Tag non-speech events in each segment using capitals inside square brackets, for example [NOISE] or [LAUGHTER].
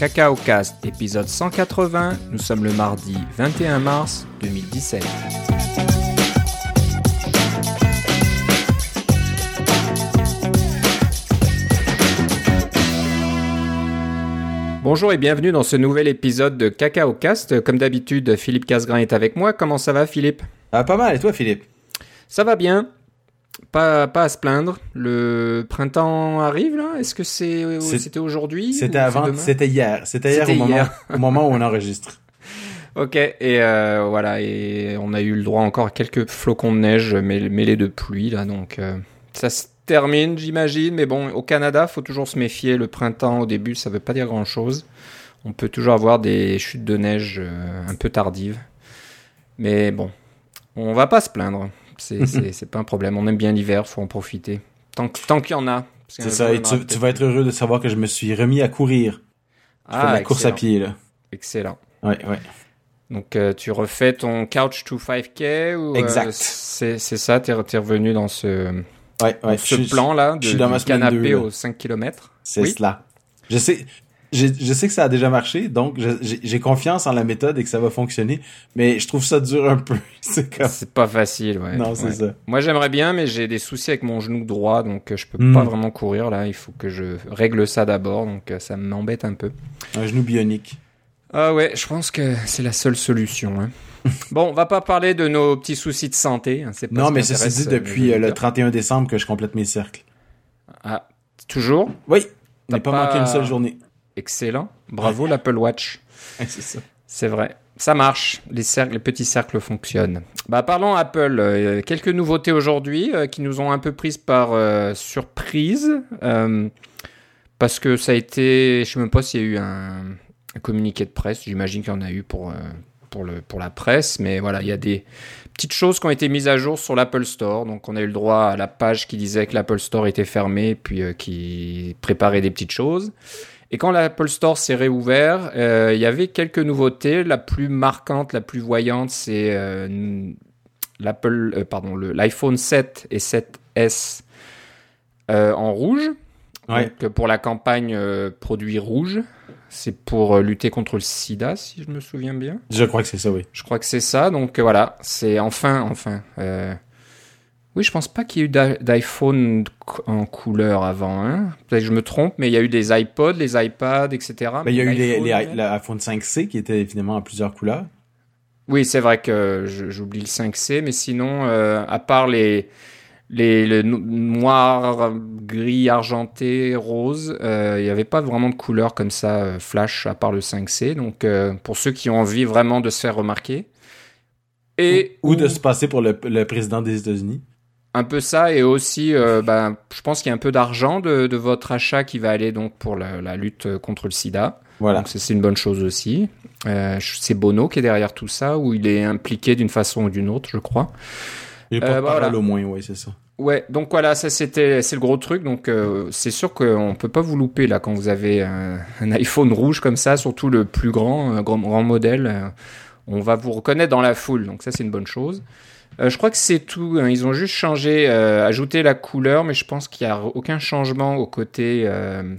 Cacao Cast, épisode 180. Nous sommes le mardi 21 mars 2017. Bonjour et bienvenue dans ce nouvel épisode de Cacao Cast. Comme d'habitude, Philippe Casgrain est avec moi. Comment ça va, Philippe? Ah, pas mal. Et toi, Philippe? Ça va bien. Pas, pas à se plaindre. Le printemps arrive là. Est-ce que c'est c'était aujourd'hui C'était avant, c'était hier. C'était hier, au moment, hier. au moment où on enregistre. [LAUGHS] Ok, et euh, voilà, et on a eu le droit encore à quelques flocons de neige mêl- mêlés de pluie là, donc euh, ça se termine, j'imagine. Mais bon, au Canada, faut toujours se méfier. Le printemps au début, ça veut pas dire grand chose. On peut toujours avoir des chutes de neige euh, un peu tardives, mais bon, on va pas se plaindre. C'est c'est pas un problème. On aime bien l'hiver, faut en profiter tant tant qu'il y en a. C'est ça. Et tu, vas être heureux de savoir que je me suis remis à courir. Je fais de la course à Ah, excellent. pied, là. Excellent. Ouais, ouais. Donc euh, tu refais ton couch to 5K ou euh, Exact. c'est c'est ça, t'es es revenu dans ce, Ouais, dans ouais. ce je suis- plan là de je suis dans du ma canapé là. aux 5 km. C'est Oui. cela. Je sais, je, je sais que ça a déjà marché, donc j'ai confiance en la méthode et que ça va fonctionner, mais je trouve ça dur un peu. [LAUGHS] C'est comme... Pas facile, ouais. Non, c'est Ouais. ça. Moi j'aimerais bien, mais j'ai des soucis avec mon genou droit, donc euh, je peux Hmm. pas vraiment courir là. Il faut que je règle ça d'abord, donc euh, ça m'embête un peu. Un genou bionique. Ah ouais, je pense que c'est la seule solution. hein. [LAUGHS] bon, on va pas parler de nos petits soucis de santé. hein, pas Non, ce mais ceci intéresse, dit, euh, depuis euh, le auditeurs. 31 décembre que je complète mes cercles. Ah, toujours? Oui, T'as n'a pas, pas- manqué une seule journée. Excellent. Bravo l'Apple Watch. Ouais, c'est ça. C'est vrai. Ça marche. Les, cercles, les petits cercles fonctionnent. Bah, parlons Apple. Euh, quelques nouveautés aujourd'hui euh, qui nous ont un peu prises par euh, surprise. Parce que ça a été. Je sais même pas s'il y a eu un, un communiqué de presse. J'imagine qu'il y en a eu pour, pour, le, pour la presse. Mais voilà, il y a des petites choses qui ont été mises à jour sur l'Apple Store. Donc, on a eu le droit à la page qui disait que l'Apple Store était fermé, puis qui préparait des petites choses. Et quand l'Apple Store s'est réouvert, euh, il y avait quelques nouveautés. La plus marquante, la plus voyante, c'est euh, l'Apple, euh, pardon, l'iPhone 7 et 7S euh, en rouge. Ouais. Donc, pour la campagne produit rouge, c'est pour lutter contre le SIDA, si je me souviens bien. Je crois que c'est ça, oui. Je crois que c'est ça. Donc euh, voilà, c'est enfin, enfin. euh, Oui, je pense pas qu'il y ait eu d'i- d'iPhone en couleur avant. Hein. Peut-être que je me trompe, mais il y a eu des iPods, les iPads, etc. Ben, il y a eu l'iPhone, les, ouais. l'iPhone 5C qui était évidemment en plusieurs couleurs. Oui, c'est vrai que j'oublie le 5C, mais sinon, euh, à part les, les, le no- noir, gris, argenté, rose, euh, il n'y avait pas vraiment de couleur comme ça, euh, flash, à part le 5C. Donc, pour ceux qui ont envie vraiment de se faire remarquer. Et Ou de se passer pour le, le président des États-Unis. Un peu ça, et aussi, euh, ben, je pense qu'il y a un peu d'argent de, de votre achat qui va aller donc pour la, la lutte contre le sida. Voilà. Donc c'est une bonne chose aussi. Euh, c'est Bono qui est derrière tout ça, ou il est impliqué d'une façon ou d'une autre, je crois. Et Euh, voilà. au moins, oui, c'est ça. Ouais, donc voilà, ça c'était c'est le gros truc. Donc euh, c'est sûr qu'on peut pas vous louper là quand vous avez un, un iPhone rouge comme ça, surtout le plus grand, un grand, grand modèle. euh, on va vous reconnaître dans la foule, donc ça c'est une bonne chose. Euh, je crois que c'est tout. hein. Ils ont juste changé, euh, ajouté la couleur, mais je pense qu'il n'y a aucun changement au côté euh,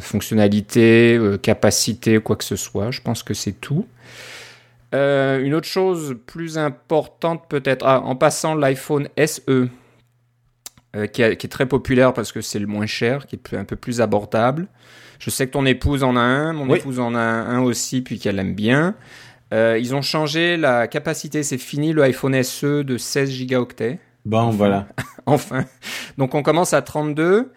fonctionnalité, capacité, quoi que ce soit. Je pense que c'est tout. Euh, une autre chose plus importante peut-être, ah, en passant l'iPhone SE, euh, qui, a- qui est très populaire parce que c'est le moins cher, qui est un peu plus abordable. Je sais que ton épouse en a un, mon Oui. épouse en a un aussi, puis qu'elle aime bien. Euh, ils ont changé la capacité, c'est fini le iPhone SE de 16 gigaoctets. Bon, voilà. [LAUGHS] Enfin. Donc on commence à 32.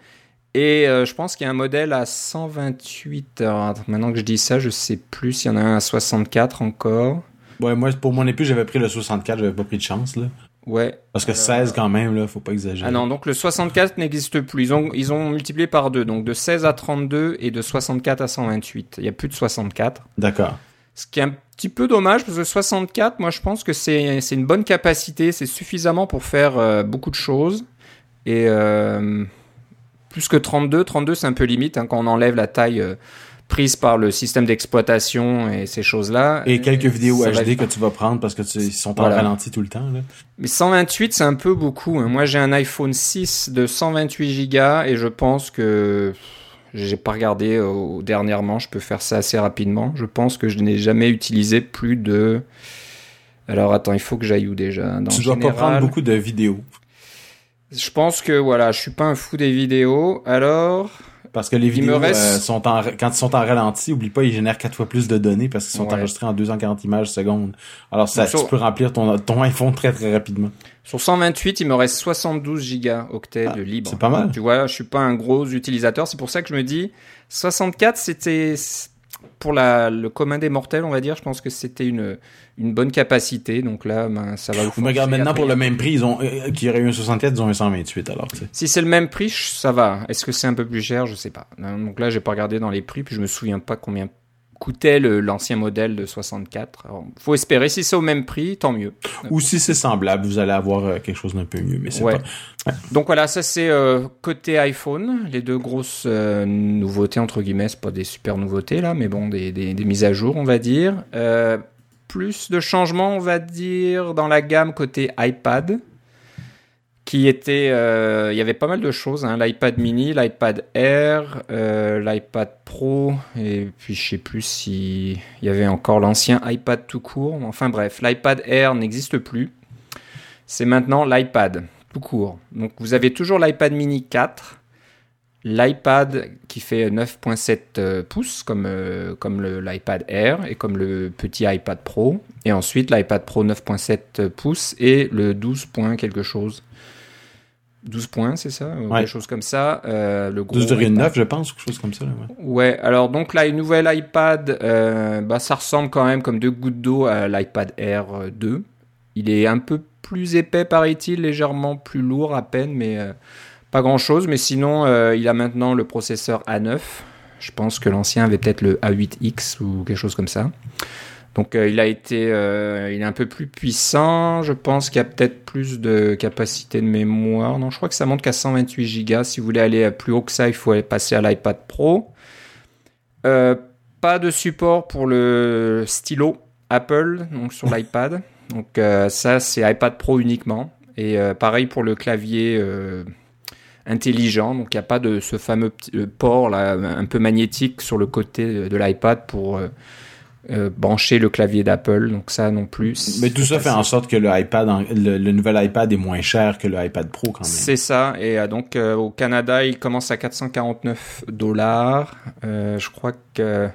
Et euh, je pense qu'il y a un modèle à 128. Alors, maintenant que je dis ça, je sais plus s'il y en a un à 64 encore. Ouais, moi, pour mon époux, j'avais pris le 64, j'avais pas pris de chance, là. Ouais. Parce que Alors- 16, quand même, là, faut pas exagérer. Ah non, donc le 64 n'existe plus. Ils ont, ils ont multiplié par deux. Donc de 16 à 32 et de 64 à 128. Il n'y a plus de 64. D'accord. Ce qui est un petit peu dommage parce que 64, moi je pense que c'est une bonne capacité. C'est suffisamment pour faire euh, beaucoup de choses. Et euh, plus que 32, 32 c'est un peu limite hein, quand on enlève la taille euh, prise par le système d'exploitation et ces choses-là. Et quelques vidéos HD que tu vas prendre parce que tu, ils sont en Voilà. ralenti tout le temps, là. Mais 128, c'est un peu beaucoup. hein. Moi, j'ai un iPhone 6 de 128 Go et je pense que J'ai pas regardé dernièrement. Je peux faire ça assez rapidement. Je pense que je n'ai jamais utilisé plus de. Alors attends, il faut que j'aille où déjà? Dans Tu dois pas prendre beaucoup de vidéos. Je pense que voilà, je suis pas un fou des vidéos. Alors. Parce que les vidéos euh, sont en, quand ils sont en ralenti, oublie pas, ils génèrent quatre fois plus de données parce qu'ils sont enregistrés en 240 images secondes. Alors ça, tu peux remplir ton, ton iPhone très très rapidement. Sur 128, il me reste 72 gigaoctets ah, de libre. C'est pas mal. Tu vois, je suis pas un gros utilisateur. C'est pour ça que je me dis, 64, c'était pour la, le commun des mortels, on va dire, je pense que c'était une, une bonne capacité. Donc là, ben, ça va vous Mais regarde, maintenant, pour le même prix, ils ont, euh, qui aurait eu un 64, ils ont un 128, alors, Si c'est le même prix, ça va. Est-ce que c'est un peu plus cher? Je sais pas. Donc là, j'ai pas regardé dans les prix, puis je me souviens pas combien coûtait l'ancien modèle de 64. Il faut espérer, si c'est au même prix, tant mieux. Ou si c'est semblable, vous allez avoir euh, quelque chose d'un peu mieux. Mais c'est pas... Donc voilà, ça c'est euh, côté iPhone, les deux grosses euh, nouveautés, entre guillemets, c'est pas des super nouveautés là, mais bon, des, des, des mises à jour, on va dire. plus de changements, on va dire, dans la gamme côté iPad qui était, euh, il y avait pas mal de choses, hein, l'iPad mini, l'iPad Air, euh, l'iPad Pro, et puis je sais plus si il y avait encore l'ancien iPad tout court. Enfin bref, l'iPad Air n'existe plus. C'est maintenant l'iPad tout court. Donc vous avez toujours l'iPad mini 4, l'iPad qui fait 9.7 euh, pouces comme, comme l'iPad Air et comme le petit iPad Pro, et ensuite l'iPad Pro 9.7 pouces et le 12. quelque chose. 12 points, c'est ça ouais. Quelque chose comme ça. Euh, le gros 12,9 je pense, quelque chose comme ça. ouais. ouais. alors donc là, une nouvelle iPad, euh, bah, ça ressemble quand même comme deux gouttes d'eau à l'iPad Air 2. Il est un peu plus épais, paraît-il, légèrement plus lourd à peine, mais euh, pas grand-chose. Mais sinon, euh, il a maintenant le processeur A9. Je pense que l'ancien avait peut-être le A8X ou quelque chose comme ça. Donc euh, il a été, euh, il est un peu plus puissant. Je pense qu'il y a peut-être plus de capacité de mémoire. Non, je crois que ça monte qu'à 128 Go. Si vous voulez aller plus haut que ça, il faut aller passer à l'iPad Pro. Euh, pas de support pour le stylo Apple donc sur [LAUGHS] l'iPad. Donc ça c'est iPad Pro uniquement. Et pareil pour le clavier intelligent. Donc il n'y a pas de ce fameux port là un peu magnétique sur le côté de l'iPad pour euh, brancher le clavier d'Apple, donc ça non plus. Mais tout ça fait en sorte que le iPad, le, nouvel iPad est moins cher que le iPad Pro quand même. C'est ça, et euh, donc euh, au Canada, il commence à 449 dollars. je crois que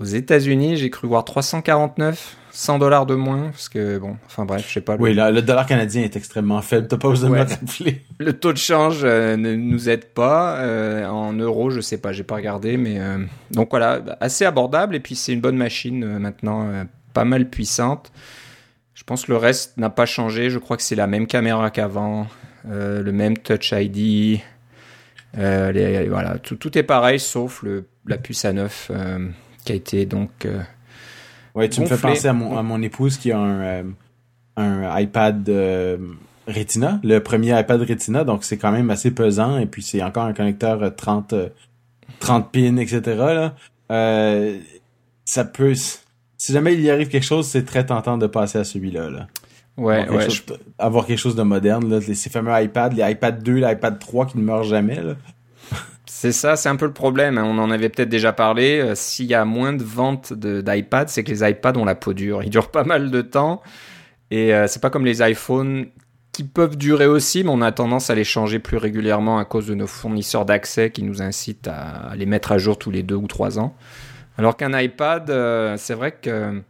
aux États-Unis, j'ai cru voir 349. 100 dollars de moins, parce que bon, enfin bref, je sais pas. Oui, le dollar canadien est extrêmement faible, t'as pas besoin de me [LAUGHS] Le taux de change euh, ne nous aide pas. Euh, en euros, je sais pas, j'ai pas regardé, mais euh, donc voilà, assez abordable, et puis c'est une bonne machine maintenant, pas mal puissante. Je pense que le reste n'a pas changé, je crois que c'est la même caméra qu'avant, le même Touch ID, voilà, tout, tout, est pareil, sauf le, la puce A9 qui a été donc Ouais, tu me fais penser à mon, à mon épouse qui a un, euh, un iPad euh, Retina, le premier iPad Retina, donc c'est quand même assez pesant et puis c'est encore un connecteur 30 30 pins, etc. Là. Euh, ça peut, si jamais il y arrive quelque chose, c'est très tentant de passer à celui-là. Là. Ouais, ouais. Avoir quelque chose de moderne, là, ces fameux iPads, les iPad 2, l'iPad 3 qui ne meurent jamais. Là. C'est ça, c'est un peu le problème. Hein. On en avait peut-être déjà parlé. Euh, s'il y a moins de ventes d'iPad, c'est que les iPads ont la peau dure. Ils durent pas mal de temps. Et euh, c'est pas comme les iPhones qui peuvent durer aussi, mais on a tendance à les changer plus régulièrement à cause de nos fournisseurs d'accès qui nous incitent à les mettre à jour tous les deux ou trois ans. Alors qu'un iPad, euh, c'est vrai que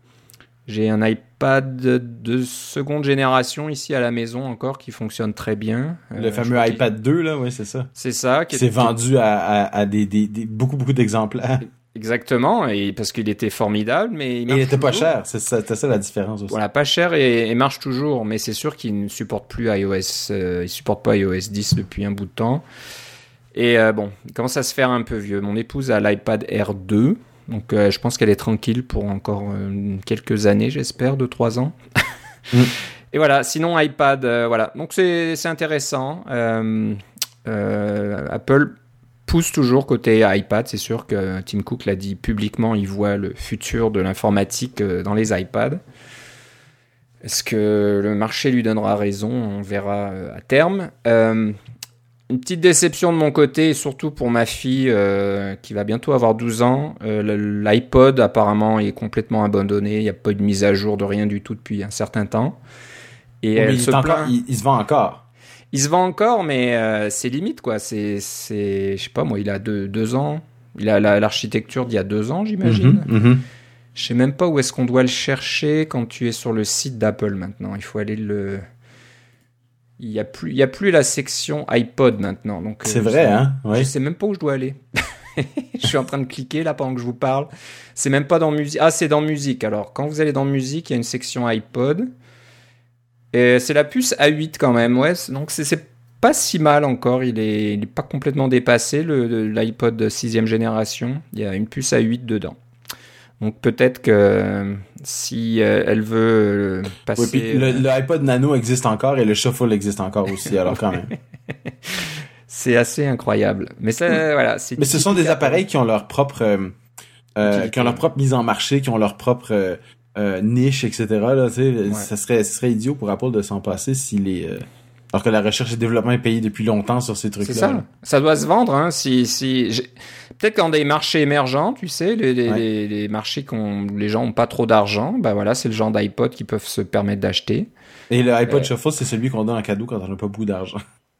j'ai un iPad de seconde génération ici à la maison encore qui fonctionne très bien. Le euh, fameux iPad 2, là, oui, c'est ça. C'est ça. C'est vendu à, à, des, des, beaucoup, beaucoup d'exemplaires. Exactement, et parce qu'il était formidable, mais il, il était pas cher, c'est ça, ça, la différence aussi. Voilà, pas cher et, marche toujours, mais c'est sûr qu'il ne supporte plus iOS, euh, il supporte pas iOS 10 depuis un bout de temps. Et euh, bon, il commence à se faire un peu vieux. Mon épouse a l'iPad Air 2, donc euh, je pense qu'elle est tranquille pour encore euh, quelques années, j'espère, de 3 ans. Mm. [LAUGHS] Et voilà, sinon iPad, euh, voilà. Donc c'est intéressant. Apple pousse toujours côté iPad. C'est sûr que Tim Cook l'a dit publiquement, il voit le futur de l'informatique dans les iPads. Est-ce que le marché lui donnera raison? On verra à terme. Une petite déception de mon côté, surtout pour ma fille euh, qui va bientôt avoir 12 ans. Euh, L'iPod apparemment est complètement abandonné. Il n'y a pas eu de mise à jour de rien du tout depuis un certain temps. Et elle il, se encore, il, se vend encore. Il se vend encore, mais euh, c'est limite quoi. C'est, je sais pas moi, il a deux, deux ans. Il a l'architecture d'il y a deux ans, j'imagine. Je ne mhm. Je sais même pas où est-ce qu'on doit le chercher quand tu es sur le site d'Apple maintenant. Il faut aller le il n'y a plus il y a plus la section iPod maintenant donc c'est vrai hein ouais. je sais même pas où je dois aller. [LAUGHS] Je suis en train de cliquer là pendant que je vous parle. C'est même pas dans musique. Ah c'est dans musique. Alors quand vous allez dans musique il y a une section iPod. Et c'est la puce A8 quand même ouais. Donc c'est pas si mal encore. Il est, il est pas complètement dépassé le l'iPod 6 génération. Il y a une puce A8 dedans donc peut-être que si euh, elle veut euh, passer. Oui, puis le, iPod Nano existe encore et le Shuffle existe encore aussi, alors quand même. [LAUGHS] c'est assez incroyable. Mais ça, voilà. Mais ce sont des appareils qui ont leur propre, euh, qui ont leur propre mise en marché, qui ont leur propre niche, etc. Là, ça serait, ce serait idiot pour Apple de s'en passer si les alors que la recherche et développement est payé depuis longtemps sur ces trucs-là. C'est ça. Ça doit se vendre. Hein, si, si... Peut-être dans des marchés émergents, tu sais, les, les, les, marchés où les gens ont pas trop d'argent, bah voilà, c'est le genre d'iPod qu'ils peuvent se permettre d'acheter. Et le iPod euh... Shuffle, c'est celui qu'on donne en cadeau quand on n'a pas beaucoup d'argent.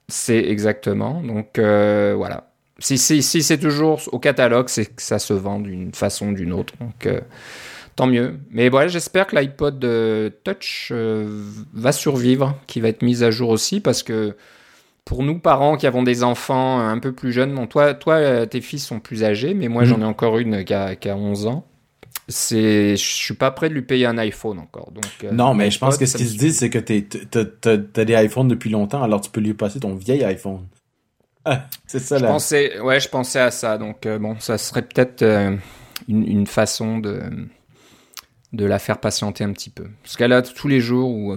C'est exactement. Donc euh, voilà. Si, si, si c'est toujours au catalogue, c'est que ça se vend d'une façon ou d'une autre. Donc euh, tant mieux. Mais voilà, j'espère que l'iPod euh, Touch euh, va survivre, qui va être mis à jour aussi, parce que pour nous, parents qui avons des enfants un peu plus jeunes, bon, toi, toi euh, tes fils sont plus âgés, mais moi, mm. j'en ai encore une qui a, qui a 11 ans. C'est, je suis pas prêt de lui payer un iPhone encore. Donc, non, mais je pense que ce qu'ils se disent, c'est que tu as des iPhones depuis longtemps, alors tu peux lui passer ton vieil iPhone. Ah, [LAUGHS] c'est ça là. Je pensais, ouais, je pensais à ça. Donc bon, ça serait peut-être une, une, façon de de la faire patienter un petit peu. Parce qu'elle a tous les jours, ou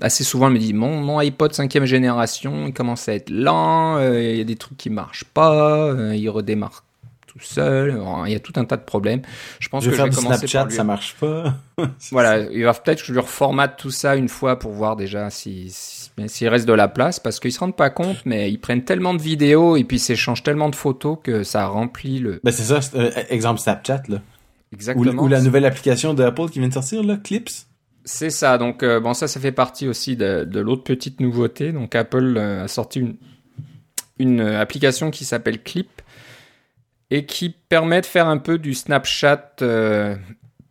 assez souvent, elle me dit Mon, mon iPod 5 génération, il commence à être lent, euh, il y a des trucs qui marchent pas, euh, il redémarre tout seul, il y a tout un tas de problèmes. Je pense je que je vais commencer Snapchat, ça marche pas. [LAUGHS] voilà, il va peut-être que je lui reformate tout ça une fois pour voir déjà si, s'il reste de la place, parce qu'ils se rendent pas compte, mais ils prennent tellement de vidéos et puis s'échangent tellement de photos que ça remplit le. Ben c'est ça, euh, exemple Snapchat là. Exactement. Ou, la nouvelle application d'Apple qui vient de sortir, là, Clips? C'est ça. Donc, euh, bon, ça, ça fait partie aussi de, l'autre petite nouveauté. Donc, Apple euh, a sorti une, une application qui s'appelle Clip et qui permet de faire un peu du Snapchat euh,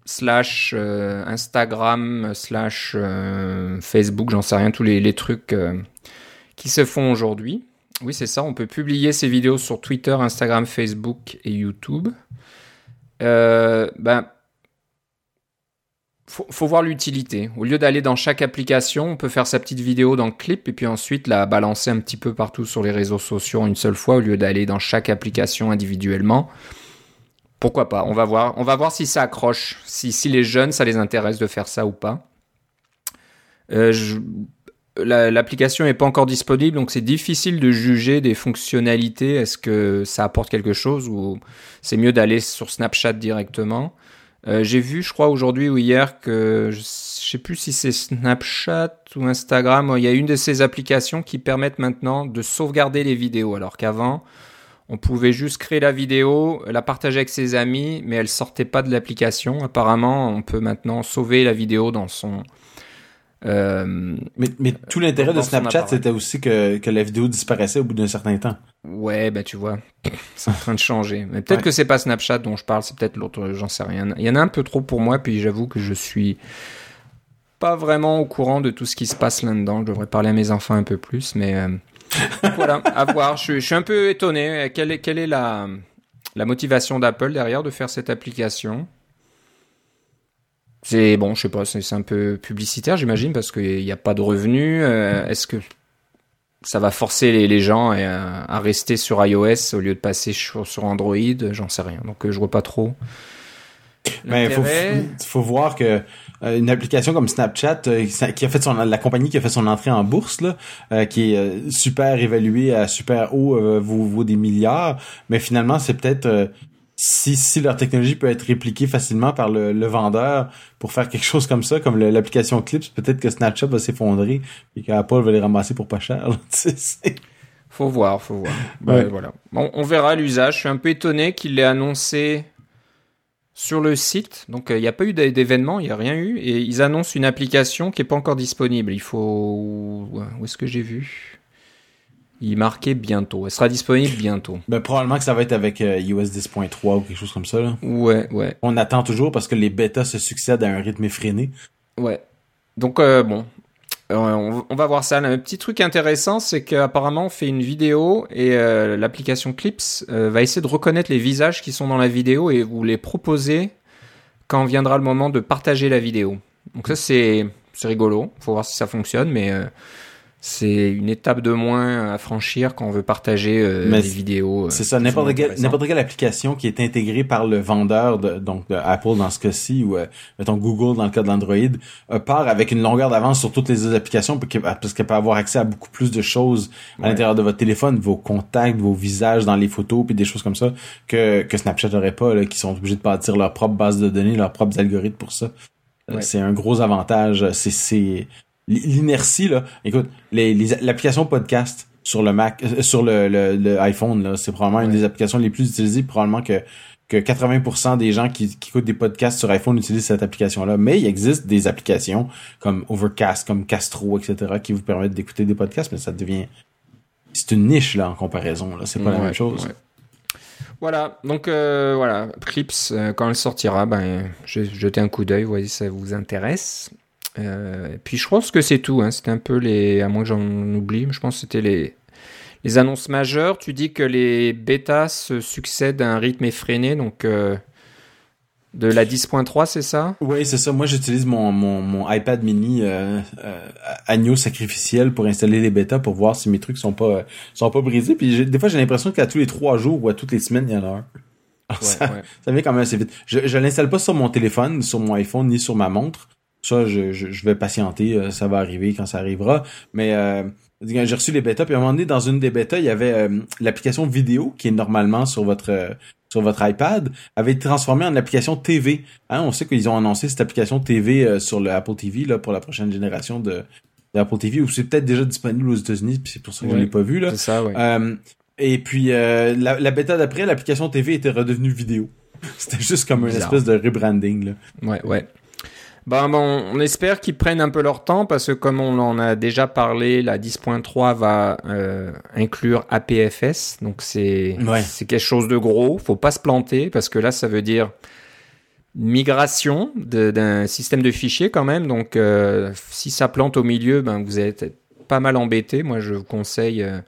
slash Instagram slash Facebook, j'en sais rien, tous les, les trucs qui se font aujourd'hui. Oui, c'est ça. On peut publier ses vidéos sur Twitter, Instagram, Facebook et YouTube. Euh, ben, faut, voir l'utilité. Au lieu d'aller dans chaque application, on peut faire sa petite vidéo dans le clip et puis ensuite la balancer un petit peu partout sur les réseaux sociaux une seule fois au lieu d'aller dans chaque application individuellement. Pourquoi pas? On va voir. Si ça accroche, si, si les jeunes ça les intéresse de faire ça ou pas. Euh, l'application n'est pas encore disponible, donc c'est difficile de juger des fonctionnalités. Est-ce que ça apporte quelque chose ou c'est mieux d'aller sur Snapchat directement? Euh, J'ai vu, je crois, aujourd'hui ou hier que je sais plus si c'est Snapchat ou Instagram. Il y a une de ces applications qui permettent maintenant de sauvegarder les vidéos, alors qu'avant on pouvait juste créer la vidéo, la partager avec ses amis, mais elle sortait pas de l'application. Apparemment, on peut maintenant sauver la vidéo dans son euh, mais, mais tout l'intérêt de Snapchat, c'était aussi que, que la vidéo disparaissait au bout d'un certain temps. Ouais, bah tu vois, [LAUGHS] c'est en train de changer. Mais peut-être que c'est pas Snapchat dont je parle, c'est peut-être l'autre, j'en sais rien. Il y en a un peu trop pour moi, puis j'avoue que je suis pas vraiment au courant de tout ce qui se passe là-dedans. Je devrais parler à mes enfants un peu plus, mais euh, voilà, à [LAUGHS] voir. Je, je, suis un peu étonné. Quelle est, quelle est la, la motivation d'Apple derrière de faire cette application? C'est bon, je sais pas, c'est un peu publicitaire, j'imagine, parce qu'il n'y a pas de revenus. Euh, est-ce que ça va forcer les, gens à, rester sur iOS au lieu de passer sur, Android? J'en sais rien. Donc, euh, je vois pas trop. Mais il faut, voir que euh, une application comme Snapchat, qui a fait son, la compagnie qui a fait son entrée en bourse, là, qui est super évaluée à super haut, vaut, vaut, des milliards, mais finalement, c'est peut-être si, si leur technologie peut être répliquée facilement par le, le vendeur pour faire quelque chose comme ça, comme l'application Clips, peut-être que Snapchat va s'effondrer et qu'Apple va les ramasser pour pas cher. [LAUGHS] Faut voir, faut voir. Bah, voilà. on verra l'usage. Je suis un peu étonné qu'il l'ait annoncé sur le site. Donc il n'y a pas eu d'événement, il n'y a rien eu. Et ils annoncent une application qui n'est pas encore disponible. Il faut... Où est-ce que j'ai vu? Il marquait bientôt. Elle sera disponible bientôt. Ben, probablement que ça va être avec US euh, 10.3 ou quelque chose comme ça. Là. Ouais, ouais. On attend toujours parce que les bêtas se succèdent à un rythme effréné. Ouais. Donc, euh, bon. Euh, on, va voir ça. Un petit truc intéressant, c'est qu'apparemment, on fait une vidéo et l'application Clips va essayer de reconnaître les visages qui sont dans la vidéo et vous les proposer quand viendra le moment de partager la vidéo. Donc ça, c'est rigolo. Faut voir si ça fonctionne, mais c'est une étape de moins à franchir quand on veut partager euh, des vidéos. Euh, c'est ça, n'importe quelle, n'importe quelle application qui est intégrée par le vendeur, de, donc de Apple dans ce cas-ci, ou euh, mettons Google dans le cas de l'Android, euh, part avec une longueur d'avance sur toutes les autres applications parce qu'elle peut avoir accès à beaucoup plus de choses à l'intérieur de votre téléphone, vos contacts, vos visages dans les photos, puis des choses comme ça que, que Snapchat n'aurait pas, là, qui sont obligés de bâtir leur propre base de données, leurs propres algorithmes pour ça. C'est un gros avantage. C'est l'inertie là. Écoute, l'application podcast sur le Mac, euh, sur le, le, iPhone là, c'est probablement une des applications les plus utilisées. Probablement que que 80% des gens qui, qui, écoutent des podcasts sur iPhone utilisent cette application-là. Mais il existe des applications comme Overcast, comme Castro, etc., qui vous permettent d'écouter des podcasts, mais ça devient... C'est une niche, là, en comparaison. Là. C'est pas la même chose. Voilà, donc euh, voilà, Clips, euh, quand elle sortira, ben, je vais jeter un coup d'œil, voyez si ça vous intéresse. Euh, puis je pense que c'est tout. Hein. C'était un peu les. À moins que j'en oublie, mais je pense que c'était les, les annonces majeures. Tu dis que les bêtas se succèdent à un rythme effréné, donc. Euh, de la 10.3, c'est ça? Oui, c'est ça. Moi, j'utilise mon, mon, mon, iPad mini euh, euh, agneau sacrificiel pour installer les bêtas pour voir si mes trucs sont pas sont pas brisés. Puis des fois, j'ai l'impression qu'à tous les trois jours ou à toutes les semaines, il y en a un. [LAUGHS] ça, ça vient quand même assez vite. Je, je l'installe pas sur mon téléphone, sur mon iPhone, ni sur ma montre. Ça, je, je, vais patienter, euh, ça va arriver quand ça arrivera. Mais euh, j'ai reçu les bêtas, puis à un moment donné, dans une des bêtas, il y avait euh, l'application vidéo qui est normalement sur votre sur votre iPad, avait été transformée en application TV. Hein, on sait qu'ils ont annoncé cette application TV sur le Apple TV là, pour la prochaine génération de, Apple TV, ou c'est peut-être déjà disponible aux États-Unis, puis c'est pour ça que je l'ai pas vu là. C'est ça, ouais. et puis la, la bêta d'après, l'application TV était redevenue vidéo. [LAUGHS] C'était juste comme une espèce de rebranding là. Ouais, ouais. Ben, bon, on espère qu'ils prennent un peu leur temps parce que comme on en a déjà parlé, la 10.3 va euh, inclure APFS, donc c'est c'est quelque chose de gros. Faut pas se planter parce que là, ça veut dire migration d'un système de fichiers quand même. Donc, euh, si ça plante au milieu, ben vous êtes pas mal embêté. Moi, je vous conseille euh,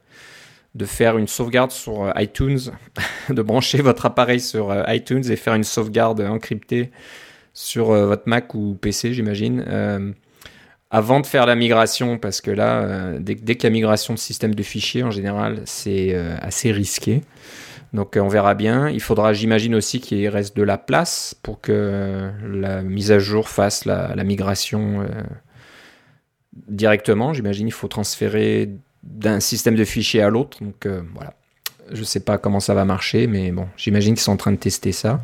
de faire une sauvegarde sur iTunes, [LAUGHS] de brancher votre appareil sur iTunes et faire une sauvegarde encryptée sur euh, votre Mac ou PC, j'imagine, euh, avant de faire la migration, parce que là, euh, dès, dès qu'il y a migration de système de fichiers, en général, c'est assez risqué. Donc on verra bien. Il faudra, j'imagine aussi, qu'il reste de la place pour que la mise à jour fasse la, migration directement. J'imagine il faut transférer d'un système de fichiers à l'autre. Donc voilà. Je ne sais pas comment ça va marcher, mais bon, j'imagine qu'ils sont en train de tester ça.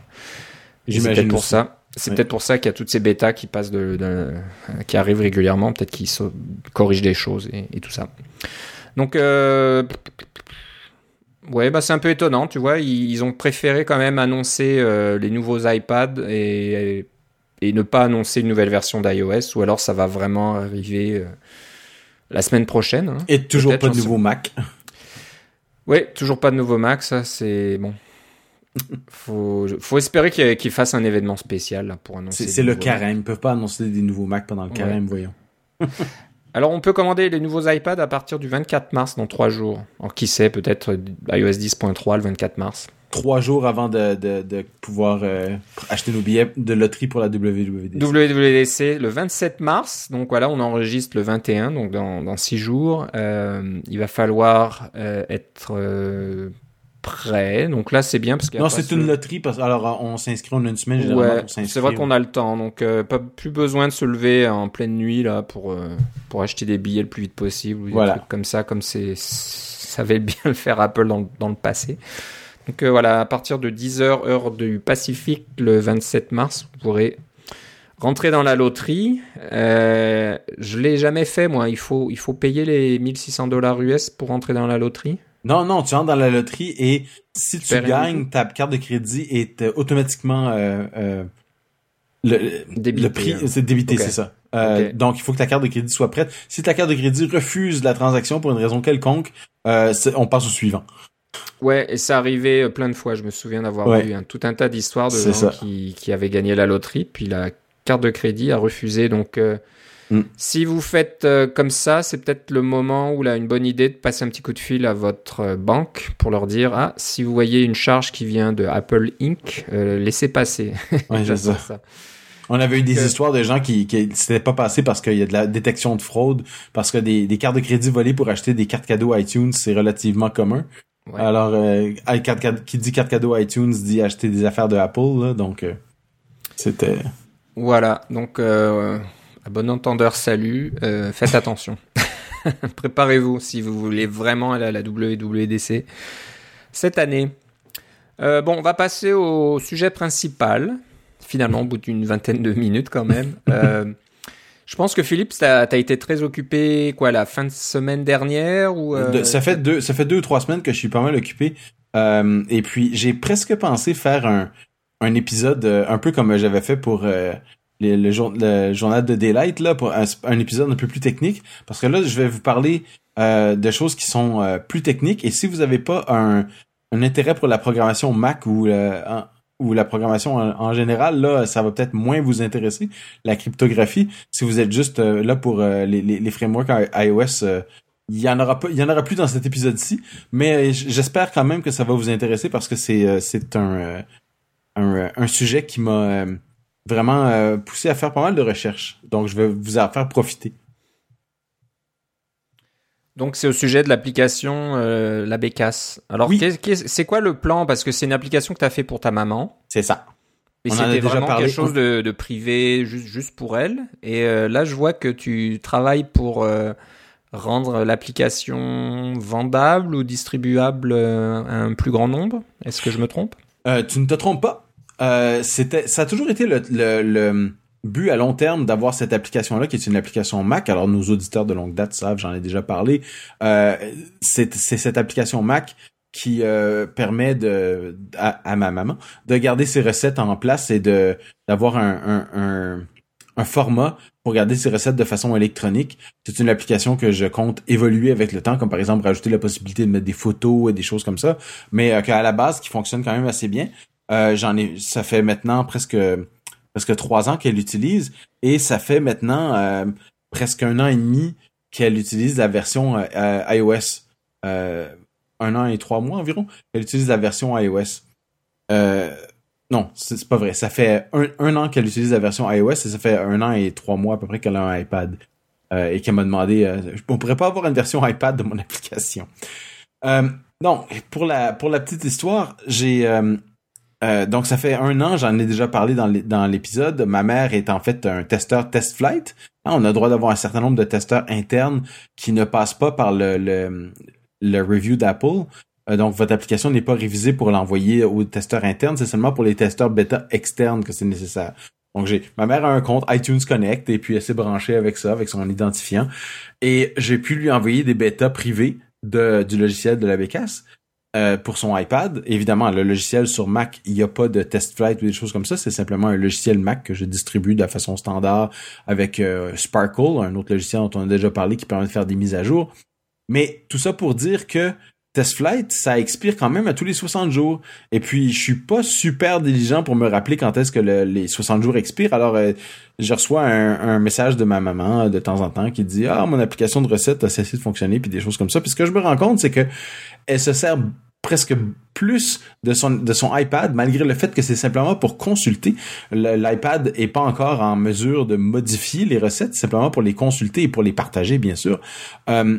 J'imagine pour ça. C'est peut-être pour ça qu'il y a toutes ces bêtas qui passent de, qui arrivent régulièrement, peut-être qu'ils corrigent des choses et, tout ça. Donc, euh, ouais, bah c'est un peu étonnant, tu vois. Ils, ont préféré quand même annoncer euh, les nouveaux iPads et, et, ne pas annoncer une nouvelle version d'iOS, ou alors ça va vraiment arriver euh, la semaine prochaine. Hein. et toujours pas de nouveau Mac. Ouais, toujours pas de nouveau Mac, ça c'est bon faut, faut espérer qu'il fasse un événement spécial pour annoncer. C'est le carême. Ils peuvent pas annoncer des nouveaux Mac pendant le carême, voyons. [LAUGHS] Alors, on peut commander les nouveaux iPads à partir du 24 mars, dans trois jours. Alors, qui sait, peut-être iOS 10.3 le 24 mars. Trois jours avant de, de, pouvoir euh, acheter nos billets de loterie pour la WWDC. WWDC le 27 mars. Donc voilà, on enregistre le 21, donc dans, dans six jours. Euh, il va falloir euh, être prêt. Donc là, c'est bien parce que non, c'est une loterie parce alors on s'inscrit en une semaine ouais, C'est vrai qu'on a le temps, donc euh, pas plus besoin de se lever en pleine nuit là pour euh, pour acheter des billets le plus vite possible ou voilà. des trucs comme ça, comme c'est savait bien le faire Apple dans, dans le passé. Donc euh, voilà, à partir de 10h heure du Pacifique le 27 mars, vous pourrez rentrer dans la loterie. Je l'ai jamais fait moi. Il faut il faut payer les 1600 dollars US pour rentrer dans la loterie. Non, non, tu entres dans la loterie et si tu, gagnes, ta carte de crédit est euh, automatiquement euh, euh, le, le prix, c'est débité, c'est ça. Euh, Donc, il faut que ta carte de crédit soit prête. Si ta carte de crédit refuse la transaction pour une raison quelconque, on passe au suivant. Ouais, et ça arrivait plein de fois. Je me souviens d'avoir vu un, tout un tas d'histoires de gens qui, qui, avaient gagné la loterie, puis la carte de crédit a refusé. Donc, Mm. Si vous faites euh, comme ça, c'est peut-être le moment où là une bonne idée de passer un petit coup de fil à votre euh, banque pour leur dire ah si vous voyez une charge qui vient de Apple Inc, euh, laissez passer. [LAUGHS] ça. On avait eu des histoires de gens qui qui s'étaient pas passé parce qu'il y a de la détection de fraude, parce que des, des cartes de crédit volées pour acheter des cartes cadeaux iTunes, c'est relativement commun. Alors, qui dit carte cadeau iTunes dit acheter des affaires de Apple, donc c'était. Voilà, donc à bon entendeur, salut. Euh, faites attention. [LAUGHS] Préparez-vous si vous voulez vraiment aller à la WWDC cette année. Euh, bon, on va passer au sujet principal. Finalement, au bout d'une vingtaine de minutes quand même. [LAUGHS] Euh, je pense que Philippe, tu as, été très occupé quoi la fin de semaine dernière ou ça fait deux ça fait deux ou trois semaines que je suis pas mal occupé. et puis j'ai presque pensé faire un un épisode un peu comme j'avais fait pour le, journal de Daylight là pour un, épisode un peu plus technique. Parce que là je vais vous parler euh, de choses qui sont euh, plus techniques. Et si vous n'avez pas un, intérêt pour la programmation Mac ou ou la programmation en, général là ça va peut-être moins vous intéresser la cryptographie. Si vous êtes juste euh, là pour les, les, frameworks iOS il y en aura pas il y en aura plus dans cet épisode-ci. Mais j'espère quand même que ça va vous intéresser parce que c'est c'est un, un, un sujet qui m'a vraiment euh, poussé à faire pas mal de recherches. Donc, je vais vous en faire profiter. Donc, c'est au sujet de l'application euh, La Bécasse. Alors, c'est quoi le plan? Parce que c'est une application que tu as fait pour ta maman. C'est ça. Et c'était vraiment parlé. quelque chose de, privé, juste, juste pour elle. Et euh, là, je vois que tu travailles pour rendre l'application vendable ou distribuable à un plus grand nombre. Est-ce que je me trompe? Tu ne te trompes pas. Euh, c'était, ça a toujours été le, le, but à long terme d'avoir cette application-là, qui est une application Mac. Alors, nos auditeurs de longue date savent, j'en ai déjà parlé. Euh, c'est, cette application Mac qui euh, permet de à, ma maman de garder ses recettes en place et de d'avoir un, un, un, format pour garder ses recettes de façon électronique. C'est une application que je compte évoluer avec le temps, comme par exemple rajouter la possibilité de mettre des photos et des choses comme ça, mais qu'à la base qui fonctionne quand même assez bien. Euh, j'en ai, ça fait maintenant presque presque trois ans qu'elle l'utilise et ça fait maintenant euh, presque un an et demi qu'elle utilise la version euh, iOS. un an et trois mois environ qu'elle utilise la version iOS. non, c'est pas vrai. Ça fait un, an qu'elle utilise la version iOS et ça fait un an et trois mois à peu près qu'elle a un iPad et qu'elle m'a demandé, on pourrait pas avoir une version iPad de mon [LAUGHS] application. non, pour la pour la petite histoire, j'ai euh, donc ça fait un an, j'en ai déjà parlé dans l'épisode. Ma mère est en fait un testeur test flight. Hein, on a le droit d'avoir un certain nombre de testeurs internes qui ne passent pas par le, le, review d'Apple. Euh, donc votre application n'est pas révisée pour l'envoyer aux testeurs internes, c'est seulement pour les testeurs bêta externes que c'est nécessaire. Donc j'ai ma mère a un compte iTunes Connect et puis elle s'est branchée avec ça, avec son identifiant. Et j'ai pu lui envoyer des bêtas privés du logiciel de la bécasse. Euh, pour son iPad. Évidemment, le logiciel sur Mac, il n'y a pas de test flight ou des choses comme ça. C'est simplement un logiciel Mac que je distribue de façon standard avec euh, Sparkle, un autre logiciel dont on a déjà parlé qui permet de faire des mises à jour. Mais tout ça pour dire que test flight, ça expire quand même à tous les 60 jours. Et puis, je suis pas super diligent pour me rappeler quand est-ce que les 60 jours expirent. Alors, euh, je reçois un, message de ma maman de temps en temps qui dit ah mon application de recette a cessé de fonctionner puis des choses comme ça. Puis ce que je me rends compte, c'est que elle se sert presque plus de son de son iPad malgré le fait que c'est simplement pour consulter l'iPad est pas encore en mesure de modifier les recettes simplement pour les consulter et pour les partager bien sûr euh,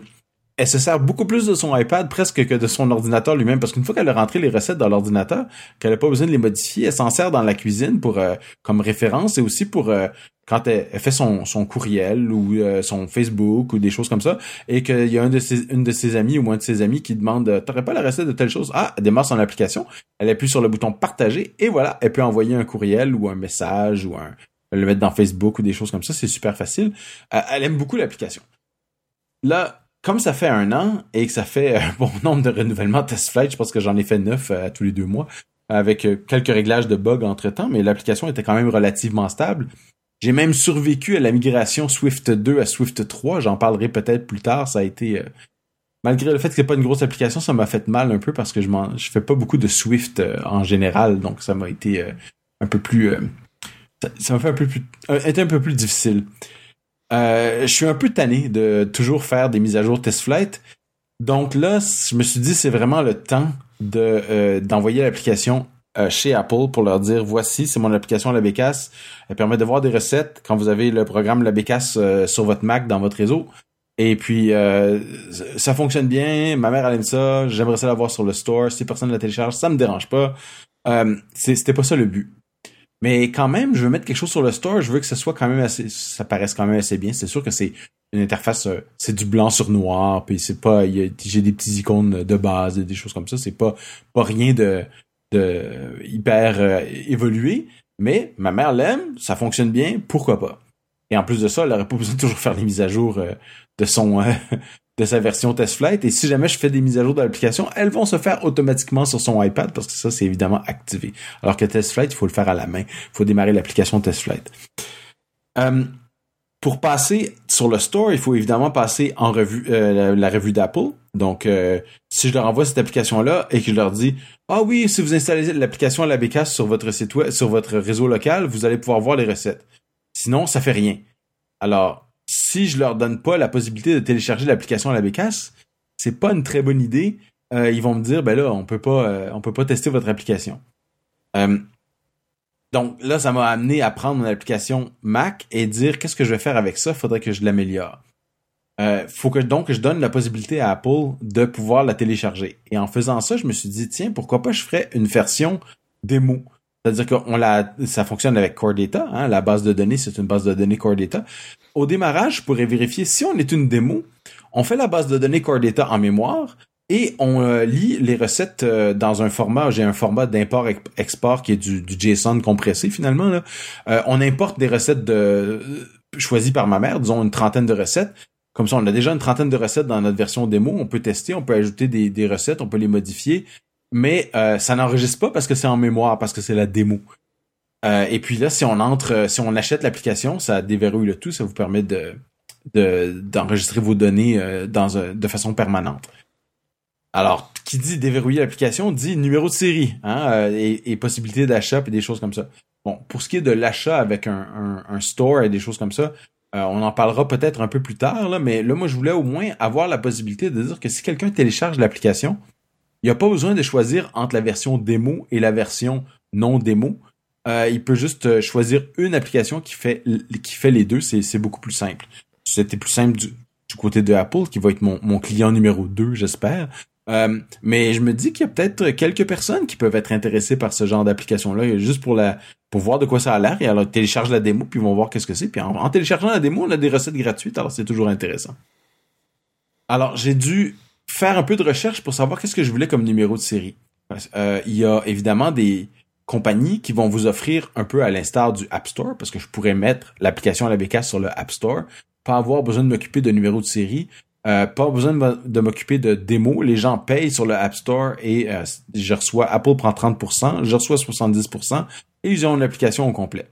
elle se sert beaucoup plus de son iPad presque que de son ordinateur lui-même parce qu'une fois qu'elle a rentré les recettes dans l'ordinateur, qu'elle n'a pas besoin de les modifier, elle s'en sert dans la cuisine pour euh, comme référence et aussi pour euh, quand elle, fait son, son courriel ou euh, son Facebook ou des choses comme ça et qu'il y a un de ses, une de ses amis ou un de ses amis qui demande t'aurais pas la recette de telle chose? Ah elle démarre son application elle appuie sur le bouton partager et voilà elle peut envoyer un courriel ou un message ou un le mettre dans Facebook ou des choses comme ça c'est super facile. Elle aime beaucoup l'application. Là comme ça fait un an et que ça fait un [LAUGHS] bon nombre de renouvellements test flight, je pense que j'en ai fait neuf à tous les deux mois, avec quelques réglages de bugs entre temps, mais l'application était quand même relativement stable. J'ai même survécu à la migration Swift 2 à Swift 3. J'en parlerai peut-être plus tard. Ça a été, euh, malgré le fait que c'est pas une grosse application, ça m'a fait mal un peu parce que je m'en, je fais pas beaucoup de Swift euh, en général, donc ça m'a été euh, un peu plus, ça m'a fait un peu plus, été un peu plus difficile. Je suis un peu tanné de toujours faire des mises à jour test flight. Donc là, je me suis dit c'est vraiment le temps de d'envoyer l'application euh, chez Apple pour leur dire voici, c'est mon application La Bécasse. Elle permet de voir des recettes quand vous avez le programme La Bécasse euh, sur votre Mac dans votre réseau. Et puis euh, ça fonctionne bien, ma mère elle aime ça, j'aimerais ça l'avoir sur le store, si personne la télécharge, ça me dérange pas. c'était pas ça le but. Mais quand même, je veux mettre quelque chose sur le store, je veux que ça soit quand même assez ça paraisse quand même assez bien. C'est sûr que c'est une interface c'est du blanc sur noir, puis c'est pas j'ai des petits icônes de base, des choses comme ça, c'est pas pas rien de hyper euh, évolué, mais ma mère l'aime, ça fonctionne bien, pourquoi pas? Et en plus de ça, elle n'aurait pas besoin de toujours faire les mises à jour euh, de son euh, de sa version test flight. Et si jamais je fais des mises à jour de l'application, elles vont se faire automatiquement sur son iPad parce que ça, c'est évidemment activé. Alors que test flight, il faut le faire à la main. Il faut démarrer l'application test flight. pour passer sur le store, il faut évidemment passer en revue la, revue d'Apple. Donc, si je leur envoie cette application-là et que je leur dis ah oui, si vous installez l'application à la bécasse sur votre site web, sur votre réseau local, vous allez pouvoir voir les recettes. Sinon, ça fait rien. Alors, si je leur donne pas la possibilité de télécharger l'application à la bécasse, c'est pas une très bonne idée. Euh, ils vont me dire, ben là, on peut pas, euh, on peut pas tester votre application. Euh, donc là, ça m'a amené à prendre mon application Mac et dire qu'est-ce que je vais faire avec ça? Faudrait que je l'améliore. Faut que donc je donne la possibilité à Apple de pouvoir la télécharger. Et en faisant ça, je me suis dit tiens, pourquoi pas je ferais une version démo. C'est-à-dire que la, ça fonctionne avec Core Data, hein, la base de données, c'est une base de données Core Data. Au démarrage, je pourrais vérifier si on est une démo, on fait la base de données Core Data en mémoire et on euh, lit les recettes euh, dans un format, j'ai un format d'import-export qui est du, JSON compressé finalement. Là. on importe des recettes de choisies par ma mère, disons une trentaine de recettes, comme ça, on a déjà une trentaine de recettes dans notre version démo. On peut tester, on peut ajouter des, recettes, on peut les modifier, mais euh, ça n'enregistre pas parce que c'est en mémoire, parce que c'est la démo. Euh, et puis là, si on entre, euh, si on achète l'application, ça déverrouille le tout, ça vous permet de d'enregistrer vos données dans de façon permanente. Alors, qui dit déverrouiller l'application dit numéro de série hein, et, possibilité d'achat et des choses comme ça. Bon, pour ce qui est de l'achat avec un, un, store et des choses comme ça, euh, on en parlera peut-être un peu plus tard, là, mais là, moi, je voulais au moins avoir la possibilité de dire que si quelqu'un télécharge l'application, il n'y a pas besoin de choisir entre la version démo et la version non démo. Euh, il peut juste euh, choisir une application qui fait, qui fait les deux. C'est beaucoup plus simple. C'était plus simple du, côté de Apple, qui va être mon, mon client numéro 2, j'espère. Euh, mais je me dis qu'il y a peut-être quelques personnes qui peuvent être intéressées par ce genre d'application-là, juste pour la pour voir de quoi ça a l'air. Et alors, télécharge la démo, puis ils vont voir qu'est-ce que c'est. Puis en, téléchargeant la démo, on a des recettes gratuites, alors c'est toujours intéressant. Alors, j'ai dû faire un peu de recherche pour savoir qu'est-ce que je voulais comme numéro de série. Euh, il y a évidemment des compagnies qui vont vous offrir un peu à l'instar du App Store, parce que je pourrais mettre l'application à la bécasse sur le App Store, pas avoir besoin de m'occuper de numéro de série, euh, pas besoin de m'occuper de démos. Les gens payent sur le App Store et euh, je reçois, Apple prend 30%, je reçois 70% et ils ont une application au complet.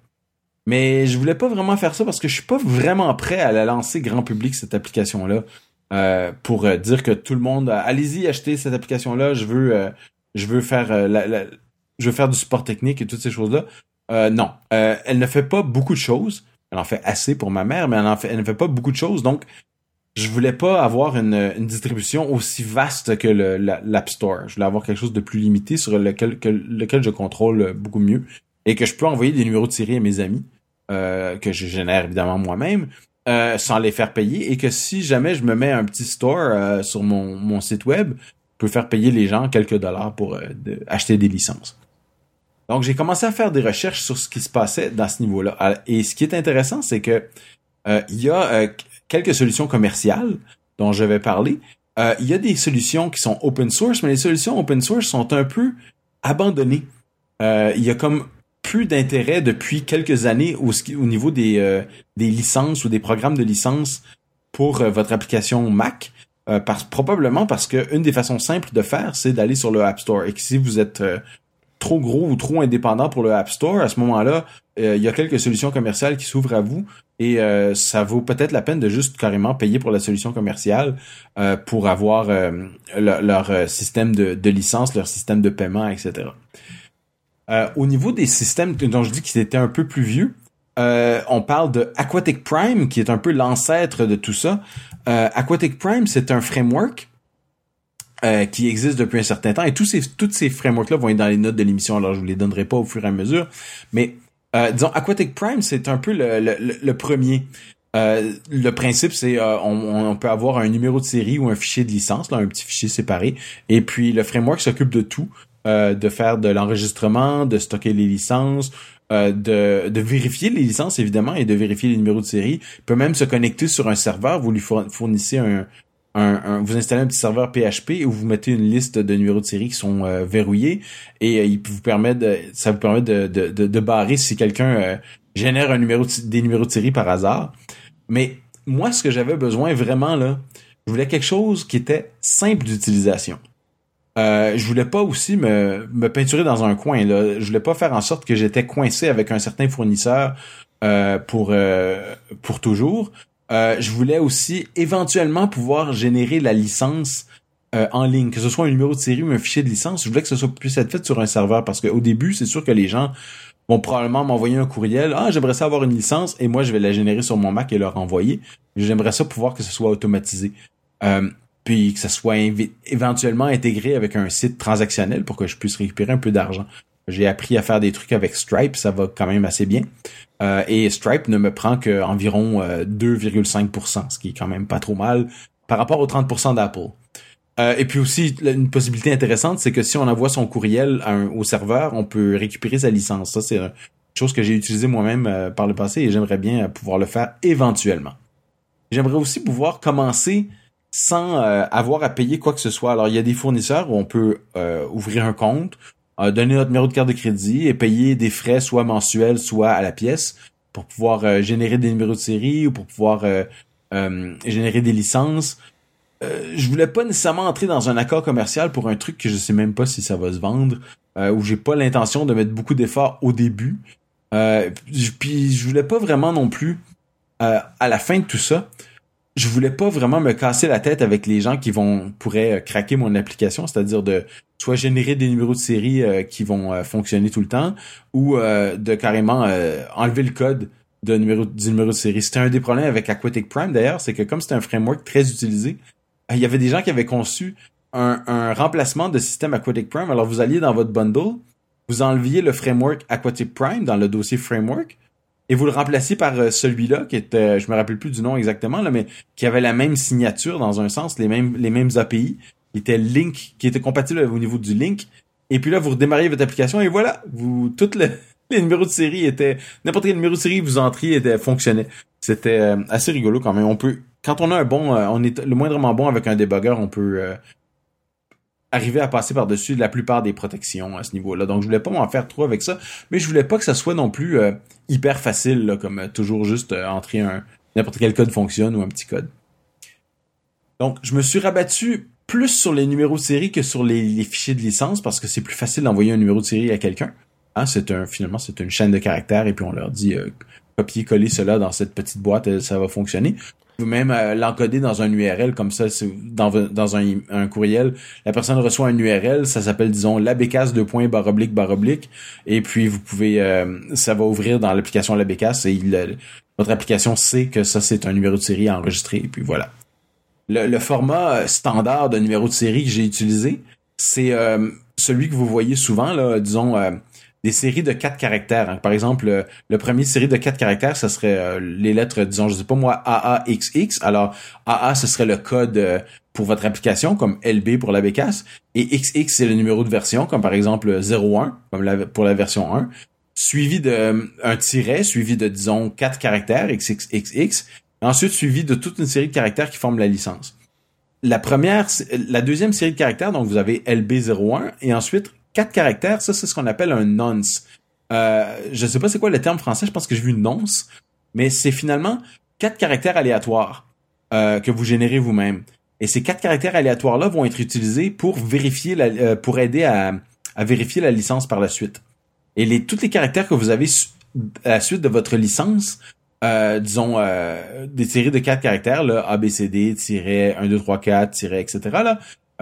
Mais je voulais pas vraiment faire ça parce que je suis pas vraiment prêt à la lancer grand public, cette application-là. Euh, pour dire que tout le monde, allez-y, achetez cette application-là, je veux, je veux faire je veux faire du support technique et toutes ces choses-là. non, elle ne fait pas beaucoup de choses. Elle en fait assez pour ma mère, mais elle, en fait, elle ne fait pas beaucoup de choses. Donc, je voulais pas avoir une, distribution aussi vaste que l'App Store. Je voulais avoir quelque chose de plus limité sur lequel, lequel je contrôle beaucoup mieux et que je peux envoyer des numéros de série à mes amis euh, que je génère évidemment moi-même euh, sans les faire payer et que si jamais je me mets un petit store euh, sur mon, mon site web, je peux faire payer les gens quelques dollars pour acheter des licences. Donc j'ai commencé à faire des recherches sur ce qui se passait dans ce niveau-là. Et ce qui est intéressant, c'est que il y a quelques solutions commerciales dont je vais parler. Euh, il y a des solutions qui sont open source, mais les solutions open source sont un peu abandonnées. Euh, il y a comme plus d'intérêt depuis quelques années au, au niveau des, euh, des licences ou des programmes de licence pour votre application Mac. parce, probablement parce que une des façons simples de faire, c'est d'aller sur le App Store. Et que si vous êtes trop gros ou trop indépendant pour le App Store, à ce moment-là, il y a quelques solutions commerciales qui s'ouvrent à vous et ça vaut peut-être la peine de juste carrément payer pour la solution commerciale pour avoir leur système de, de, licence, leur système de paiement, etc. au niveau des systèmes dont je dis qu'ils étaient un peu plus vieux, euh, on parle de Aquatic Prime, qui est un peu l'ancêtre de tout ça. Euh, Aquatic Prime, c'est un framework euh, qui existe depuis un certain temps. Et tous ces, ces frameworks-là vont être dans les notes de l'émission, alors je vous les donnerai pas au fur et à mesure. Mais disons, Aquatic Prime, c'est un peu le, le, premier. le principe, c'est on, on, peut avoir un numéro de série ou un fichier de licence, là, un petit fichier séparé. Et puis le framework s'occupe de tout. De faire de l'enregistrement, de stocker les licences, euh, de, de, vérifier les licences évidemment et de vérifier les numéros de série. Il peut même se connecter sur un serveur. Vous lui fournissez un, un, vous installez un petit serveur PHP où vous mettez une liste de numéros de série qui sont euh, verrouillés et euh, il vous permet de, ça vous permet de, de, de, barrer si quelqu'un génère un numéro des numéros de série par hasard. Mais moi, ce que j'avais besoin vraiment là, je voulais quelque chose qui était simple d'utilisation. Euh, je voulais pas aussi me, me peinturer dans un coin. Là. Je voulais pas faire en sorte que j'étais coincé avec un certain fournisseur euh, pour euh, pour toujours. Je voulais aussi éventuellement pouvoir générer la licence en ligne, que ce soit un numéro de série ou un fichier de licence. Je voulais que ce soit puisse être fait sur un serveur parce qu'au début, c'est sûr que les gens vont probablement m'envoyer un courriel. Ah, j'aimerais ça avoir une licence et moi je vais la générer sur mon Mac et leur envoyer. J'aimerais ça pouvoir que ce soit automatisé. Puis que ça soit éventuellement intégré avec un site transactionnel pour que je puisse récupérer un peu d'argent. J'ai appris à faire des trucs avec Stripe, ça va quand même assez bien. Euh, et Stripe ne me prend qu'environ 2,5%, euh, ce qui est quand même pas trop mal par rapport aux 30% d'Apple. Euh, et puis aussi, une possibilité intéressante, c'est que si on envoie son courriel au serveur, on peut récupérer sa licence. Ça, c'est une chose que j'ai utilisé moi-même par le passé et j'aimerais bien pouvoir le faire éventuellement. J'aimerais aussi pouvoir commencer sans euh, avoir à payer quoi que ce soit. Alors, il y a des fournisseurs où on peut euh, ouvrir un compte, euh, donner notre numéro de carte de crédit et payer des frais soit mensuels, soit à la pièce pour pouvoir générer des numéros de série ou pour pouvoir générer des licences. je voulais pas nécessairement entrer dans un accord commercial pour un truc que je sais même pas si ça va se vendre, où j'ai pas l'intention de mettre beaucoup d'efforts au début. puis je voulais pas vraiment non plus à la fin de tout ça je voulais pas vraiment me casser la tête avec les gens qui vont pourraient euh, craquer mon application, c'est-à-dire de soit générer des numéros de série euh, qui vont euh, fonctionner tout le temps ou de carrément enlever le code de numéro du numéro de série. C'était un des problèmes avec Aquatic Prime d'ailleurs, c'est que comme c'est un framework très utilisé, il y avait des gens qui avaient conçu un remplacement de système Aquatic Prime. Alors vous alliez dans votre bundle, vous enleviez le framework Aquatic Prime dans le dossier framework et vous le remplaciez par euh, celui-là qui était, je me rappelle plus du nom exactement là, mais qui avait la même signature dans un sens, les mêmes les mêmes API, qui était link, qui était compatible au niveau du link. Et puis là, vous redémarriez votre application et voilà, vous toutes [LAUGHS] les numéros de série étaient n'importe quel numéro de série vous entriez était fonctionnait. C'était euh, assez rigolo quand même. On peut quand on a un bon, euh, on est le moindrement bon avec un débugger, on peut arriver à passer par-dessus la plupart des protections à ce niveau-là. Donc je voulais pas m'en faire trop avec ça, mais je voulais pas que ça soit non plus euh, hyper facile, là, comme euh, toujours juste euh, entrer un n'importe quel code fonctionne ou un petit code. Donc je me suis rabattu plus sur les numéros de série que sur les, fichiers de licence parce que c'est plus facile d'envoyer un numéro de série à quelqu'un. Hein, c'est un finalement c'est une chaîne de caractères et puis on leur dit copier-coller cela dans cette petite boîte, ça va fonctionner même euh, l'encoder dans un URL comme ça, dans, dans un, un, courriel, la personne reçoit un URL, ça s'appelle disons l'abécasse de point barre oblique barre oblique, et puis vous pouvez, euh, ça va ouvrir dans l'application l'abécasse et il, votre application sait que ça c'est un numéro de série enregistré, et puis voilà. Le, le format euh, standard de numéro de série que j'ai utilisé, c'est celui que vous voyez souvent là, disons des séries de quatre caractères. Hein. Par exemple, le, premier série de quatre caractères, ce serait euh, les lettres, disons, je sais pas moi, AAXX. Alors, AA, ce serait le code euh, pour votre application, comme LB pour la bécasse. Et XX, c'est le numéro de version, comme par exemple 01, comme pour la version 1. Suivi de euh, un tiret, suivi de, disons, quatre caractères, XXXX. Ensuite, suivi de toute une série de caractères qui forment la licence. La première, la deuxième série de caractères, donc vous avez LB01, et ensuite quatre caractères, ça c'est ce qu'on appelle un nonce. Euh, je sais pas c'est quoi le terme français, je pense que j'ai vu nonce, mais c'est finalement quatre caractères aléatoires euh, que vous générez vous-même. Et ces quatre caractères aléatoires-là vont être utilisés pour vérifier la, euh, pour aider à, vérifier la licence par la suite. Et les, tous les caractères que vous avez à la suite de votre licence, euh, disons, euh, des séries de quatre caractères, là, A, B, C, D, 1, 2, 3, 4, etc.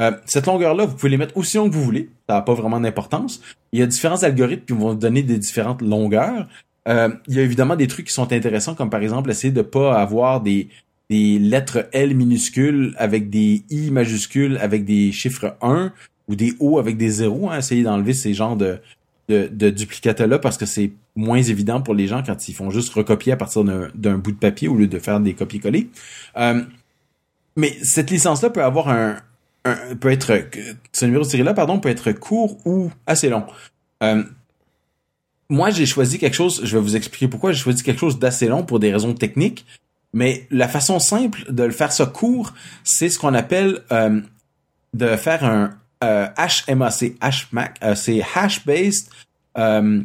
euh, cette longueur-là, vous pouvez les mettre aussi long que vous voulez. Ça n'a pas vraiment d'importance. Il y a différents algorithmes qui vont donner des différentes longueurs. Euh, il y a évidemment des trucs qui sont intéressants, comme par exemple essayer de pas avoir des, des lettres L minuscules avec des I majuscules avec des chiffres 1 ou des O avec des zéros. Hein, essayer d'enlever ces genres de, de, de là parce que c'est moins évident pour les gens quand ils font juste recopier à partir d'un bout de papier au lieu de faire des copier-coller. Euh, mais cette licence-là peut avoir un, peut être ce numéro de série-là, pardon, peut être court ou assez long. Euh, moi, j'ai choisi quelque chose. Je vais vous expliquer pourquoi j'ai choisi quelque chose d'assez long pour des raisons techniques. Mais la façon simple de le faire ça court, c'est ce qu'on appelle euh, de faire un euh, HMAC, HMAC, euh, c'est hash-based. Euh,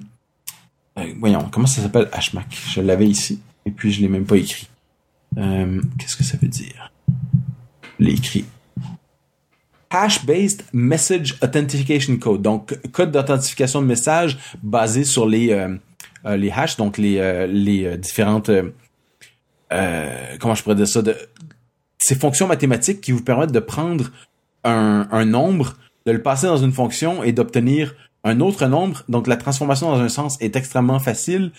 euh, voyons, comment ça s'appelle HMAC Je l'avais ici et puis je l'ai même pas écrit. Qu'est-ce que ça veut dire? L'écrit. Hash-based Message Authentication Code, donc code d'authentification de message basé sur les les hashes, donc les les différentes euh, comment je pourrais dire ça, de, ces fonctions mathématiques qui vous permettent de prendre un, un nombre, de le passer dans une fonction et d'obtenir un autre nombre. Donc la transformation dans un sens est extrêmement facile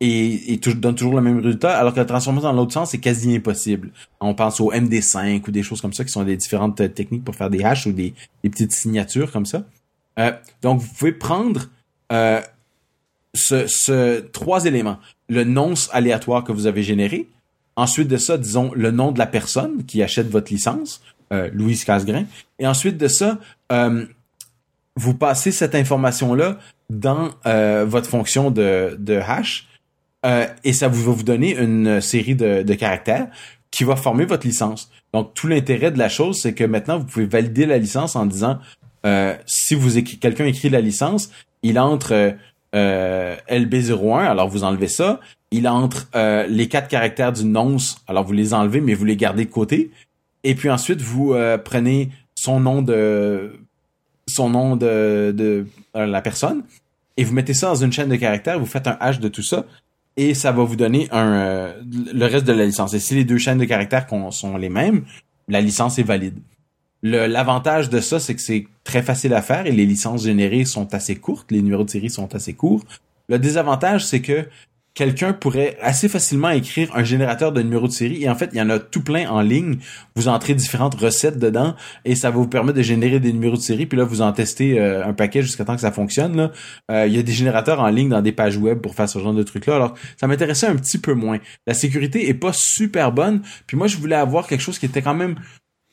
et, et donne toujours le même résultat, alors que la transformation dans l'autre sens est quasi impossible. On pense au MD5 ou des choses comme ça qui sont des différentes euh, techniques pour faire des hashes ou des, des petites signatures comme ça. Euh, donc vous pouvez prendre euh, ce, ce trois éléments le nonce aléatoire que vous avez généré, Ensuite de ça, disons le nom de la personne qui achète votre licence, euh, Louise Casgrain. Et ensuite de ça, euh, vous passez cette information-là dans votre fonction de, de hash euh, et ça vous va vous donner une série de, caractères qui va former votre licence. Donc tout l'intérêt de la chose, c'est que maintenant vous pouvez valider la licence en disant euh, si vous quelqu'un écrit la licence, il entre euh, LB01, alors vous enlevez ça, il entre euh, les quatre caractères du nonce, alors vous les enlevez, mais vous les gardez de côté. Et puis ensuite, vous euh, prenez son nom de son nom de, de euh, la personne et vous mettez ça dans une chaîne de caractères, vous faites un hash de tout ça et ça va vous donner un le reste de la licence. Et si les deux chaînes de caractères sont les mêmes, la licence est valide. L'avantage de ça, c'est que c'est très facile à faire et les licences générées sont assez courtes, les numéros de série sont assez courts. Le désavantage, c'est que quelqu'un pourrait assez facilement écrire un générateur de numéros de série. Et en fait il y en a tout plein en ligne. Vous entrez différentes recettes dedans et ça va vous permettre de générer des numéros de série. Puis là vous en testez euh, un paquet jusqu'à temps que ça fonctionne euh, il y a des générateurs en ligne dans des pages web pour faire ce genre de trucs là alors ça m'intéressait un petit peu moins. La sécurité est pas super bonne. Puis moi je voulais avoir quelque chose qui était quand même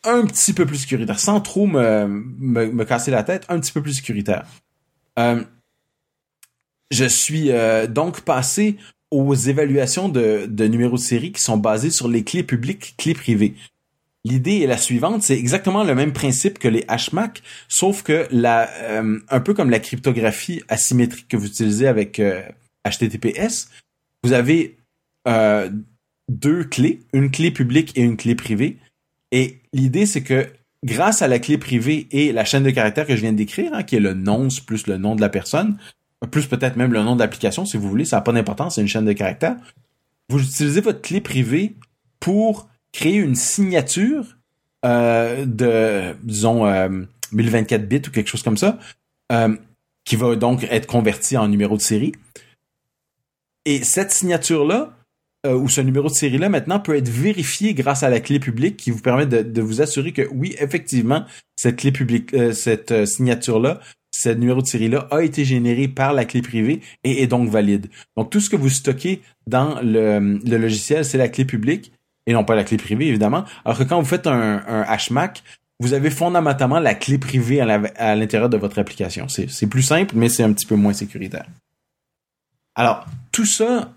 un petit peu plus sécuritaire sans trop me, me, casser la tête un petit peu plus sécuritaire. Euh, je suis euh, donc passé aux évaluations de, numéros de série qui sont basées sur les clés publiques, clés privées. L'idée est la suivante, c'est exactement le même principe que les HMAC, sauf que la, euh, un peu comme la cryptographie asymétrique que vous utilisez avec HTTPS, euh, vous avez deux clés, une clé publique et une clé privée. Et l'idée, c'est que grâce à la clé privée et la chaîne de caractères que je viens d'écrire, hein, qui est le nonce plus le nom de la personne, plus peut-être même le nom de l'application si vous voulez, ça n'a pas d'importance, c'est une chaîne de caractères. Vous utilisez votre clé privée pour créer une signature euh, de, disons, 1024 euh, bits ou quelque chose comme ça, euh, qui va donc être convertie en numéro de série. Et cette signature-là, ou ce numéro de série-là, maintenant, peut être vérifié grâce à la clé publique qui vous permet de, de vous assurer que oui, effectivement, cette clé publique, cette signature-là ce numéro de série-là a été généré par la clé privée et est donc valide. Donc tout ce que vous stockez dans le, logiciel, c'est la clé publique et non pas la clé privée, évidemment. Alors que quand vous faites un, un HMAC, vous avez fondamentalement la clé privée à l'intérieur de votre application. C'est plus simple, mais c'est un petit peu moins sécuritaire. Alors, tout ça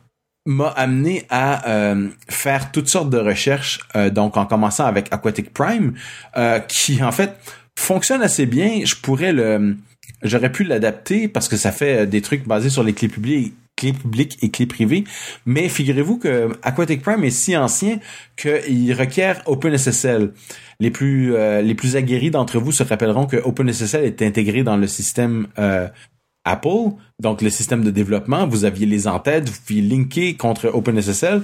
m'a amené à euh, faire toutes sortes de recherches, euh, donc en commençant avec Aquatic Prime, euh, qui en fait fonctionne assez bien. Je pourrais le j'aurais pu l'adapter parce que ça fait euh, des trucs basés sur les clés publiques, et clé privée. Mais figurez-vous que Aquatic Prime est si ancien qu'il requiert OpenSSL. Les plus euh, les plus aguerris d'entre vous se rappelleront que OpenSSL est intégré dans le système euh, Apple, donc le système de développement. Vous aviez les entêtes, vous pouviez linker contre OpenSSL.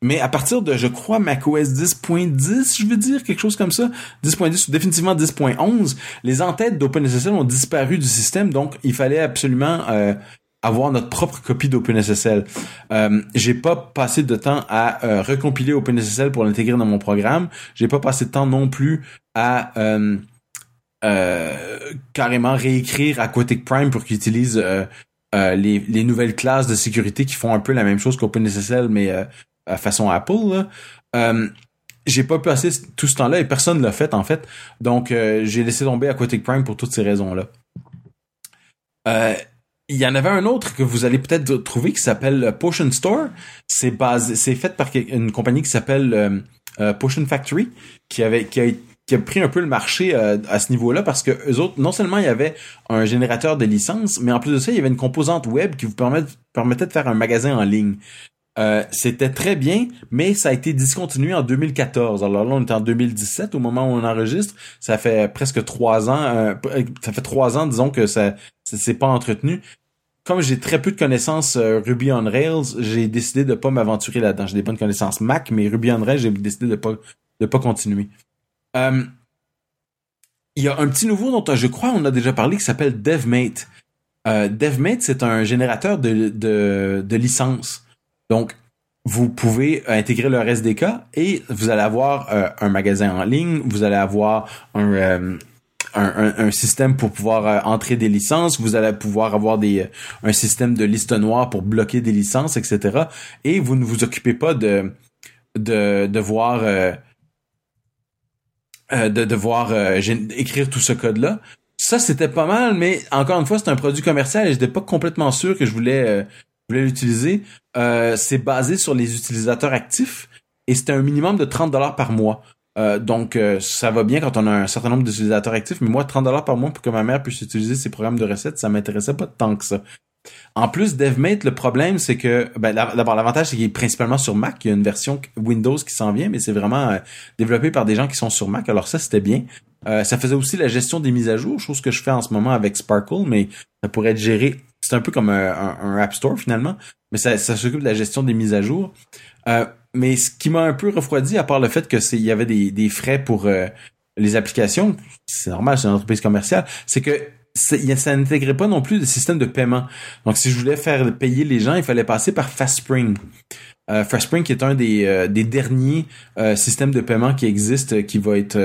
Mais à partir de, je crois, macOS 10.10, je veux dire, quelque chose comme ça, 10.10 ou définitivement 10.11, les entêtes d'OpenSSL ont disparu du système, donc il fallait absolument euh, avoir notre propre copie d'OpenSSL. Euh, j'ai pas passé de temps à euh, recompiler OpenSSL pour l'intégrer dans mon programme. J'ai pas passé de temps non plus à euh, carrément réécrire Aquatic Prime pour qu'il utilise les, les, nouvelles classes de sécurité qui font un peu la même chose qu'OpenSSL, mais façon Apple. j'ai pas passé tout ce temps-là et personne l'a fait en fait. Donc j'ai laissé tomber Aquatic Prime pour toutes ces raisons-là. Euh, il y en avait un autre que vous allez peut-être trouver qui s'appelle Potion Store. C'est basé, c'est fait par une compagnie qui s'appelle euh, euh, Potion Factory, qui avait, qui qui a pris un peu le marché euh, à ce niveau-là parce que eux autres, non seulement il y avait un générateur de licence, mais en plus de ça, il y avait une composante web qui vous permettait de faire un magasin en ligne. Euh, c'était très bien, mais ça a été discontinué en 2014. Alors là, on est en 2017 au moment où on enregistre. Ça fait presque trois ans. Euh, ça fait trois ans, disons que ça, ça s'est pas entretenu. Comme j'ai très peu de connaissances euh, Ruby on Rails, j'ai décidé de pas m'aventurer là-dedans. J'ai des bonnes connaissances Mac, mais Ruby on Rails, j'ai décidé de pas de pas continuer. Il y a un petit nouveau dont je crois on a déjà parlé qui s'appelle DevMate. DevMate, c'est un générateur de, licences. Donc, vous pouvez intégrer le SDK et vous allez avoir euh, un magasin en ligne, vous allez avoir un, euh, système pour pouvoir euh, entrer des licences, vous allez pouvoir avoir des un système de liste noire pour bloquer des licences, etc. Et vous ne vous occupez pas de de devoir de devoir écrire tout ce code-là. Ça, c'était pas mal, mais encore une fois, c'est un produit commercial et j'étais pas complètement sûr que je voulais voulais l'utiliser, euh, c'est basé sur les utilisateurs actifs et c'était un minimum de 30 dollars par mois. Euh, donc euh, ça va bien quand on a un certain nombre d'utilisateurs actifs, mais moi 30 dollars par mois pour que ma mère puisse utiliser ses programmes de recettes, ça m'intéressait pas tant que ça. En plus, DevMate, le problème, c'est que, ben, d'abord, l'avantage, c'est qu'il est principalement sur Mac. Il y a une version Windows qui s'en vient, mais c'est vraiment développé par des gens qui sont sur Mac. Alors ça, c'était bien. ça faisait aussi la gestion des mises à jour, chose que je fais en ce moment avec Sparkle, mais ça pourrait être géré c'est un peu comme un, App Store finalement, mais ça, s'occupe de la gestion des mises à jour. Euh, mais ce qui m'a un peu refroidi, à part le fait que c'est il y avait des, frais pour euh, les applications, c'est normal, c'est une entreprise commerciale, c'est que ça n'intégrait pas non plus de système de paiement. Donc, si je voulais faire payer les gens, il fallait passer par FastSpring. Euh, FastSpring qui est un des, euh, des derniers systèmes de paiement qui existent, qui va être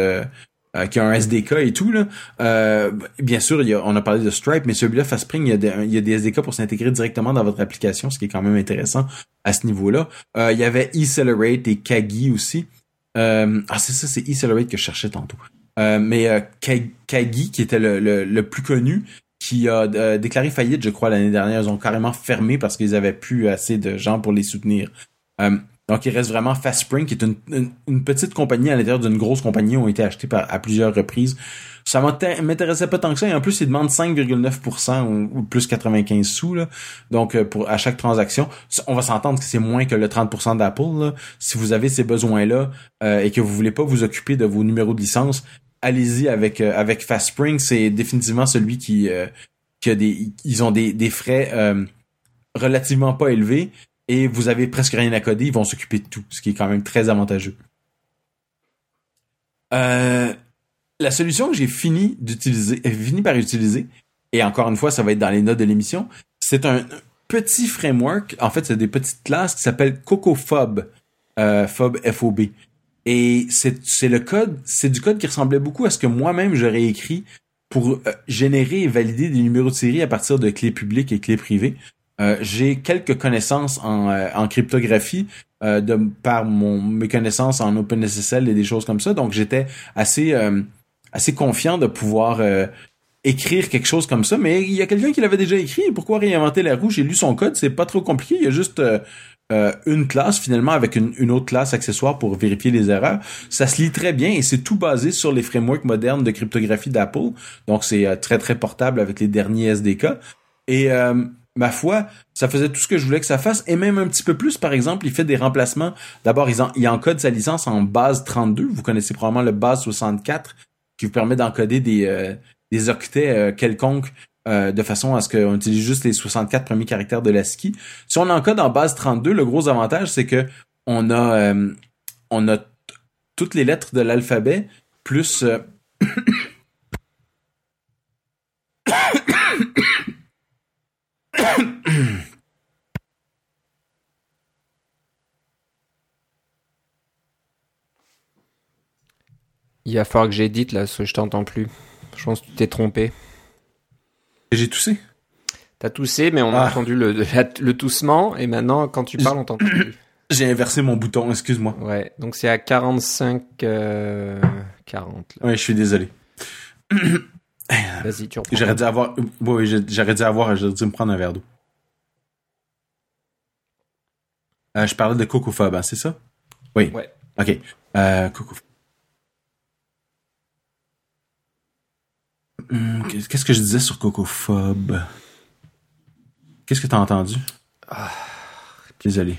euh, qui a un SDK et tout là. Euh, bien sûr, il y a, on a parlé de Stripe, mais celui-là, FastSpring, il y a des, il y a des SDK pour s'intégrer directement dans votre application, ce qui est quand même intéressant à ce niveau-là. Euh, il y avait eCelerate et Kagi aussi. ah, c'est ça, c'est eCelerate que je cherchais tantôt. Mais Kagi, qui était le, le, plus connu, qui a déclaré faillite, je crois, l'année dernière. Ils ont carrément fermé parce qu'ils avaient plus assez de gens pour les soutenir. Donc, il reste vraiment FastSpring, qui est une, petite compagnie à l'intérieur d'une grosse compagnie, ont été achetés par, à plusieurs reprises. Ça m'intéressait pas tant que ça. Et en plus, ils demandent 5,9% ou, plus 95 sous. Là. Donc, euh, pour à chaque transaction, on va s'entendre que c'est moins que le 30% d'Apple. Si vous avez ces besoins-là euh, et que vous voulez pas vous occuper de vos numéros de licence, allez-y avec euh, avec FastSpring. C'est définitivement celui qui, qui a des... Ont des, frais relativement pas élevés et vous avez presque rien à coder, ils vont s'occuper de tout, ce qui est quand même très avantageux. Euh, la solution que j'ai fini euh, par utiliser, et encore une fois, ça va être dans les notes de l'émission, c'est un petit framework, en fait, c'est des petites classes qui s'appellent CocoFob, euh, Fob FOB. Et c'est le code, c'est du code qui ressemblait beaucoup à ce que moi-même j'aurais écrit pour euh, générer et valider des numéros de série à partir de clés publiques et clés privées. Euh, j'ai quelques connaissances en, euh, en cryptographie euh, de par mon mes connaissances en OpenSSL et des choses comme ça. Donc j'étais assez assez confiant de pouvoir écrire quelque chose comme ça. Mais il y a quelqu'un qui l'avait déjà écrit. Pourquoi réinventer la roue? J'ai lu son code, c'est pas trop compliqué. Il y a juste une classe finalement avec une, autre classe accessoire pour vérifier les erreurs. Ça se lit très bien et c'est tout basé sur les frameworks modernes de cryptographie d'Apple. Donc c'est très très portable avec les derniers SDK. Et ma foi, ça faisait tout ce que je voulais que ça fasse, et même un petit peu plus. Par exemple, il fait des remplacements. D'abord, il, encode sa licence en base 32. Vous connaissez probablement le base 64, qui vous permet d'encoder des, euh, octets euh, quelconques euh, de façon à ce qu'on utilise juste les 64 premiers caractères de l'ASCII. Si on encode en base 32, le gros avantage, c'est que on a, on a toutes les lettres de l'alphabet, plus... [COUGHS] Il va falloir que j'édite là, parce que je t'entends plus. Je pense que tu t'es trompé. J'ai toussé T'as toussé, mais on a ah. entendu le, le, toussement, et maintenant, quand tu parles, on t'entend plus. [COUGHS] J'ai inversé mon bouton, excuse-moi. Ouais, donc c'est à 45... 40. Euh, là. Ouais, je suis désolé. Vas-y, tu reprends. J'aurais dû avoir... Oui, j'aurais dû avoir... J'aurais dû me prendre un verre d'eau. Euh, je parlais de Cocophobe, hein, c'est ça? Oui. Ouais. OK. Euh, Cocophobe. Qu'est-ce que je disais sur Cocophobe? Qu'est-ce que t'as entendu? Ah, Désolé.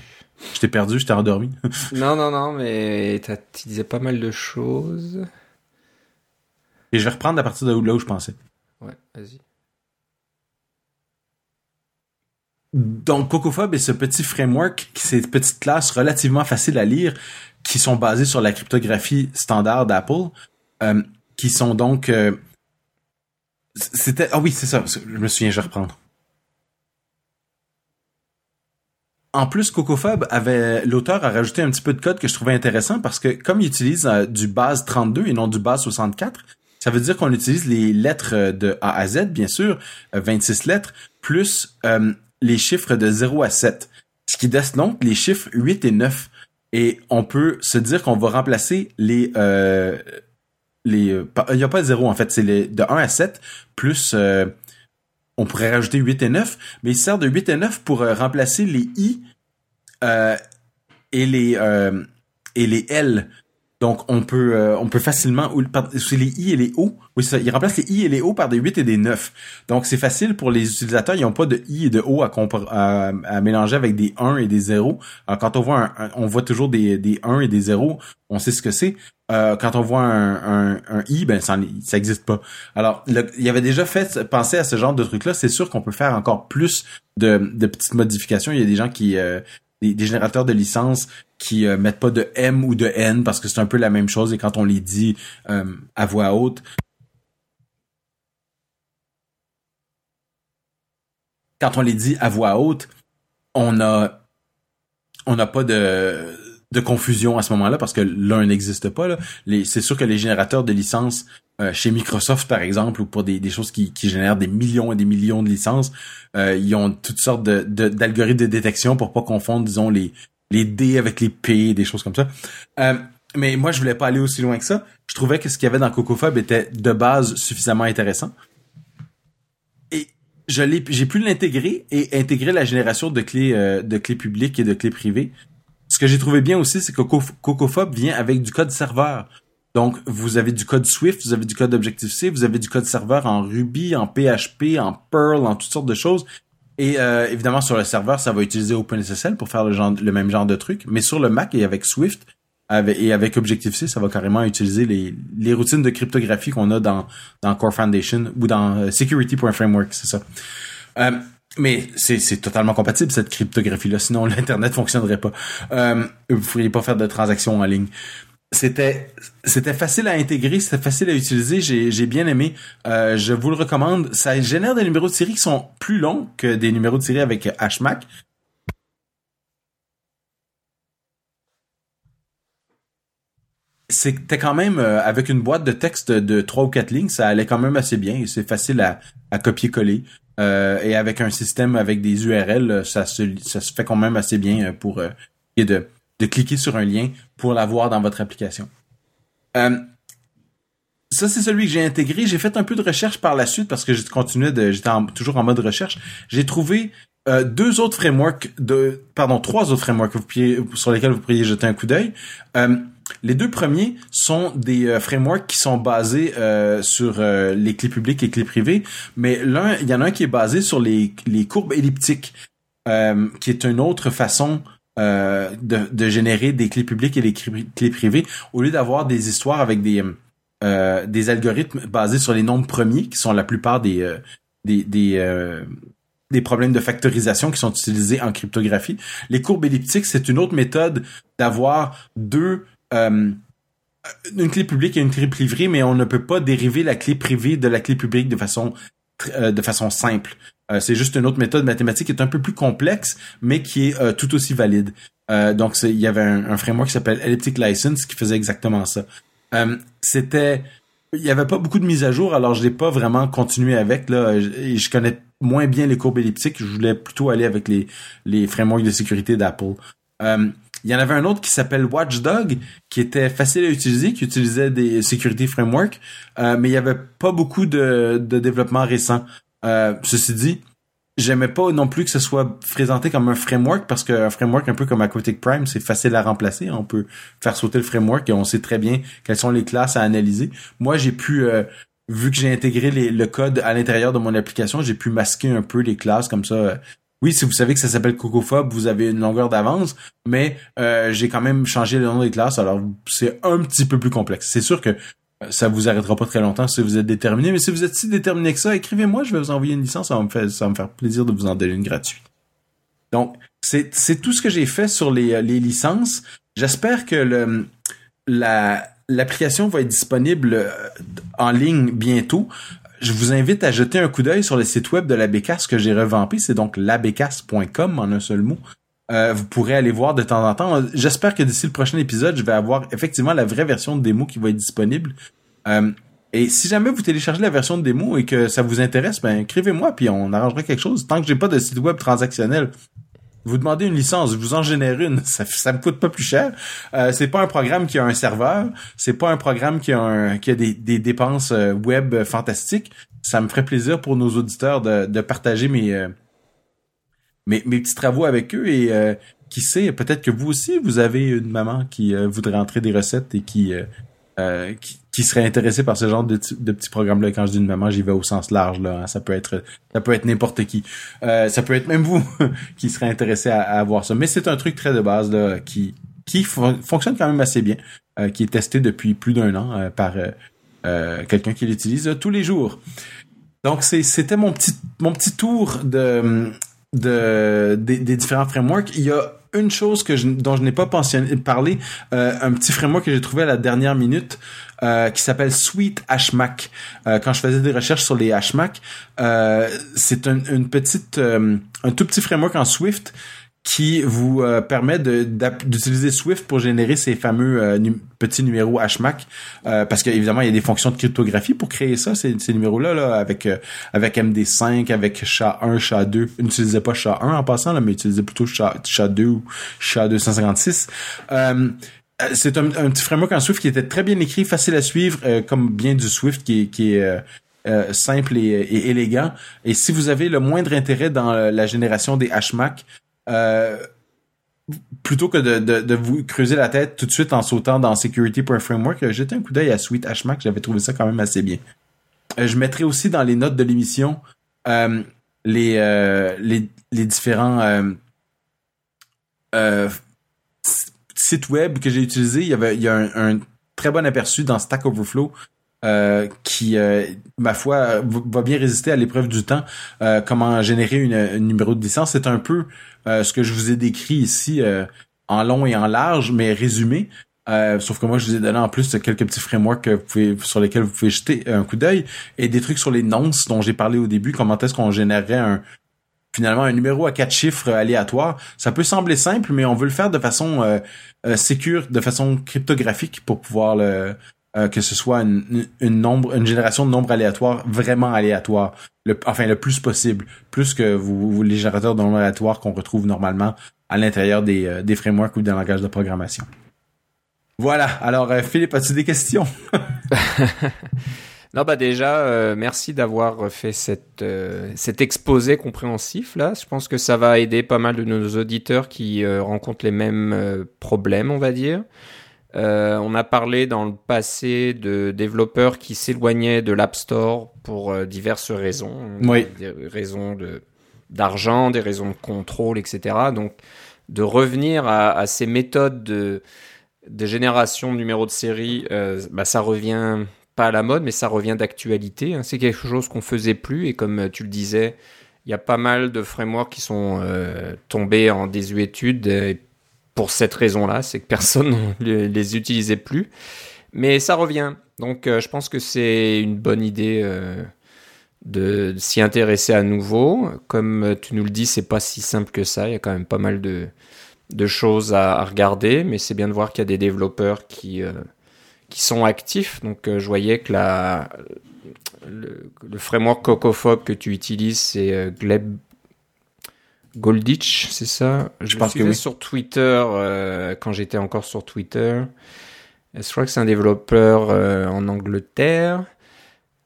Je t'ai perdu, je t'ai endormi. [LAUGHS] non, non, non, mais tu disais pas mal de choses. Et je vais reprendre à partir de là où je pensais. Ouais, vas-y. Donc, Cocophobe est ce petit framework, ces petites classes relativement faciles à lire, qui sont basées sur la cryptographie standard d'Apple, euh, qui sont donc... Euh, c'était... Ah oui, c'est ça, je me souviens, je vais reprendre. En plus, Cocophobe avait l'auteur a rajouté un petit peu de code que je trouvais intéressant parce que comme il utilise euh, du base 32 et non du base 64, ça veut dire qu'on utilise les lettres de A à Z, bien sûr, 26 lettres, plus les chiffres de 0 à 7, ce qui laisse donc les chiffres 8 et 9. Et on peut se dire qu'on va remplacer les... Euh, les euh, il n'y a pas de 0 en fait, c'est les de 1 à 7 plus... Euh, on pourrait rajouter 8 et 9, mais il sert de 8 et 9 pour remplacer les i et les et les l donc on peut euh, on peut facilement c'est les i et les o. Oui, ça, il remplace les i et les o par des 8 et des 9. Donc c'est facile pour les utilisateurs, ils n'ont pas de i et de o à, mélanger avec des 1 et des 0. Alors quand on voit un, on voit toujours des des 1 et des 0, on sait ce que c'est. Euh, quand on voit un, un, i, ben ça ça existe pas. Alors il y avait déjà fait penser à ce genre de truc là. C'est sûr qu'on peut faire encore plus de, de petites modifications. Il y a des gens qui euh, des, générateurs de licence qui euh, mettent pas de M ou de N parce que c'est un peu la même chose et quand on les dit euh, à voix haute, quand on les dit à voix haute, on a on n'a pas de de confusion à ce moment-là parce que l'un n'existe pas. Là. c'est sûr que les générateurs de licences euh, chez Microsoft, par exemple, ou pour des, des choses qui, qui, génèrent des millions et des millions de licences, euh, ils ont toutes sortes de, d'algorithmes de, détection pour pas confondre, disons, les, les D avec les P, des choses comme ça. Euh, mais moi, je voulais pas aller aussi loin que ça. Je trouvais que ce qu'il y avait dans CocoFob était de base suffisamment intéressant. Et je j'ai pu l'intégrer et intégrer la génération de clés, de clés publiques et de clés privées ce que j'ai trouvé bien aussi, c'est que Cocophobe vient avec du code serveur. Donc, vous avez du code Swift, vous avez du code Objective-C, vous avez du code serveur en Ruby, en PHP, en Perl, en toutes sortes de choses. Et euh, évidemment, sur le serveur, ça va utiliser OpenSSL pour faire le, même genre de truc. Mais sur le Mac et avec Swift et avec Objective-C, ça va carrément utiliser les, routines de cryptographie qu'on a dans, Core Foundation ou dans euh, Security.framework, c'est ça. Euh, mais c'est totalement compatible cette cryptographie là, sinon [LAUGHS] l'internet fonctionnerait pas. Vous pourriez pas faire de transactions en ligne. C'était c'était facile à intégrer, c'était facile à utiliser, j'ai bien aimé. Euh, je vous le recommande. Ça génère des numéros de série qui sont plus longs que des numéros de série avec HMAC. C'était quand même euh, avec une boîte de texte de trois ou quatre lignes, ça allait quand même assez bien c'est facile à, à copier-coller. Euh, et avec un système avec des URL, ça se, ça se fait quand même assez bien euh, pour euh, de, de cliquer sur un lien pour l'avoir dans votre application. Euh, ça, c'est celui que j'ai intégré. J'ai fait un peu de recherche par la suite parce que je continuais de, j'étais toujours en mode recherche. J'ai trouvé euh, deux autres frameworks de, pardon, trois autres frameworks sur lesquels vous pourriez jeter un coup d'œil. les deux premiers sont des frameworks qui sont basés sur les clés publiques et clés privées, mais l'un, il y en a un qui est basé sur les courbes elliptiques, qui est une autre façon de, de, générer des clés publiques et des clés privées au lieu d'avoir des histoires avec des des algorithmes basés sur les nombres premiers qui sont la plupart des des, des, des problèmes de factorisation qui sont utilisés en cryptographie. Les courbes elliptiques, c'est une autre méthode d'avoir deux euh, une clé publique et une clé privée, mais on ne peut pas dériver la clé privée de la clé publique de façon euh, de façon simple. Euh, c'est juste une autre méthode mathématique qui est un peu plus complexe, mais qui est tout aussi valide. donc il y avait un, framework qui s'appelle Elliptic License qui faisait exactement ça. C'était il y avait pas beaucoup de mises à jour, alors je l'ai pas vraiment continué avec là. Je, connais moins bien les courbes elliptiques. Je voulais plutôt aller avec les frameworks de sécurité d'Apple. Euh, il y en avait un autre qui s'appelle Watchdog, qui était facile à utiliser, qui utilisait des security frameworks, euh, mais il y avait pas beaucoup de développement récent. Euh, ceci dit, j'aimais pas non plus que ce soit présenté comme un framework parce qu'un framework un peu comme Aquatic Prime, c'est facile à remplacer. On peut faire sauter le framework et on sait très bien quelles sont les classes à analyser. Moi, j'ai pu, euh, vu que j'ai intégré le code à l'intérieur de mon application, j'ai pu masquer un peu les classes comme ça. Oui, si vous savez que ça s'appelle CocoFob, vous avez une longueur d'avance, mais euh, j'ai quand même changé le nom des classes, alors c'est un petit peu plus complexe. C'est sûr que ça vous arrêtera pas très longtemps si vous êtes déterminé. Mais si vous êtes si déterminé que ça, écrivez-moi, je vais vous envoyer une licence, ça va me faire, plaisir de vous en donner une gratuite. Donc, c'est, tout ce que j'ai fait sur les, licences. J'espère que l'application va être disponible euh, en ligne bientôt. Je vous invite à jeter un coup d'œil sur le site web de la Bécasse que j'ai revampé. C'est donc labécasse.com en un seul mot. Euh, vous pourrez aller voir de temps en temps. J'espère que d'ici le prochain épisode, je vais avoir effectivement la vraie version de démo qui va être disponible. Euh, et si jamais vous téléchargez la version de démo et que ça vous intéresse, ben écrivez-moi puis on arrangera quelque chose. Tant que j'ai pas de site web transactionnel, vous demandez une licence, je vous en génère une, [LAUGHS] ça, ça me coûte pas plus cher. Euh, c'est pas un programme qui a un serveur, c'est pas un programme qui a, des, dépenses euh, web fantastiques. Ça me ferait plaisir pour nos auditeurs de partager mes mes, mes petits travaux avec eux et euh, qui sait, peut-être que vous aussi, vous avez une maman qui euh, voudrait entrer des recettes et qui, euh, qui, qui, serait intéressée par ce genre de, de petits programmes-là. Quand je dis une maman, j'y vais au sens large. Là. Hein. Ça peut être ça peut être n'importe qui. ça peut être même vous [LAUGHS] qui serait intéressé à, à avoir ça. Mais c'est un truc très de base là, qui, qui fonctionne quand même assez bien, qui est testé depuis plus d'un an par quelqu'un qui l'utilise tous les jours. Donc c'était mon petit mon petit tour de de, des, différents frameworks. Il y a une chose que je, dont je n'ai pas parlé, euh, un petit framework que j'ai trouvé à la dernière minute euh, qui s'appelle Sweet HMAC. Euh, quand je faisais des recherches sur les HMAC, c'est une petite, un tout petit framework en Swift qui vous euh, permet d'utiliser Swift pour générer ces fameux euh, petits numéros HMAC. Euh, parce qu'évidemment il y a des fonctions de cryptographie pour créer ça ces, ces numéros là, avec avec MD5 avec SHA-1 SHA-2 n'utilisez pas SHA-1 en passant là mais utilisez plutôt SHA-2 ou SHA-256 c'est un, petit framework en Swift qui était très bien écrit facile à suivre comme bien du Swift qui, qui est simple et, et, élégant. Et si vous avez le moindre intérêt dans la génération des HMAC, euh, plutôt que de, de, de, vous creuser la tête tout de suite en sautant dans Security.framework, euh, jetez un coup d'œil à Sweet HMAC, j'avais trouvé ça quand même assez bien. Euh, je mettrai aussi dans les notes de l'émission euh, les, euh, les, les différents sites web que j'ai utilisés. Il y avait il y a un, un, très bon aperçu dans Stack Overflow euh, qui, euh, ma foi, va bien résister à l'épreuve du temps. Euh, comment générer une, un numéro de licence, c'est un peu ce que je vous ai décrit ici en long et en large, mais résumé. sauf que moi, je vous ai donné en plus quelques petits frameworks vous pouvez, sur lesquels vous pouvez jeter un coup d'œil et des trucs sur les nonces dont j'ai parlé au début. Comment est-ce qu'on générerait un, finalement un numéro à quatre chiffres aléatoire. Ça peut sembler simple, mais on veut le faire de façon euh, sécure, de façon cryptographique pour pouvoir le, euh, que ce soit une, génération de nombres aléatoires vraiment aléatoires, enfin le plus possible, plus que les générateurs de nombres aléatoires qu'on retrouve normalement à l'intérieur des, euh, frameworks ou des langages de programmation. Voilà. Alors, euh, Philippe, as-tu des questions? [LAUGHS] Non, bah déjà, merci d'avoir fait cet exposé compréhensif là. Je pense que ça va aider pas mal de nos auditeurs qui rencontrent les mêmes problèmes, on va dire. On a parlé dans le passé de développeurs qui s'éloignaient de l'App Store pour diverses raisons. Oui. Des raisons de d'argent, des raisons de contrôle, etc. Donc, de revenir à, ces méthodes de, de génération de numéros de série, euh, bah, ça revient pas à la mode, mais ça revient d'actualité. Hein. C'est quelque chose qu'on faisait plus, et comme tu le disais, il y a pas mal de frameworks qui sont euh, tombés en désuétude pour cette raison-là, c'est que personne [LAUGHS] ne les utilisait plus. Mais ça revient. Donc euh, je pense que c'est une bonne idée de s'y intéresser à nouveau. Comme tu nous le dis, c'est pas si simple que ça. Il y a quand même pas mal de, choses à, regarder, mais c'est bien de voir qu'il y a des développeurs qui, euh, sont actifs. Donc, euh, je voyais que le, framework Cocophobe que tu utilises, c'est euh, Gleb Golditch, c'est ça? Je, pense que oui. sur Twitter quand j'étais encore sur Twitter. Je crois que c'est un développeur en Angleterre.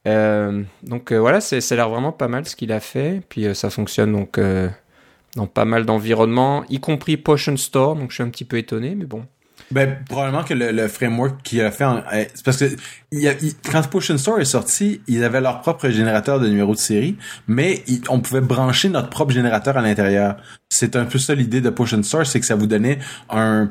Euh, donc euh, voilà, ça a l'air vraiment pas mal ce qu'il a fait. Puis euh, ça fonctionne donc dans pas mal d'environnements, y compris Potion Store. Donc je suis un petit peu étonné, mais bon. Ben, probablement que le, framework qu'il a fait, c'est parce que il quand Potion Store est sorti, ils avaient leur propre générateur de numéros de série, mais on pouvait brancher notre propre générateur à l'intérieur. C'est un peu ça l'idée de Potion Store, c'est que ça vous donnait un,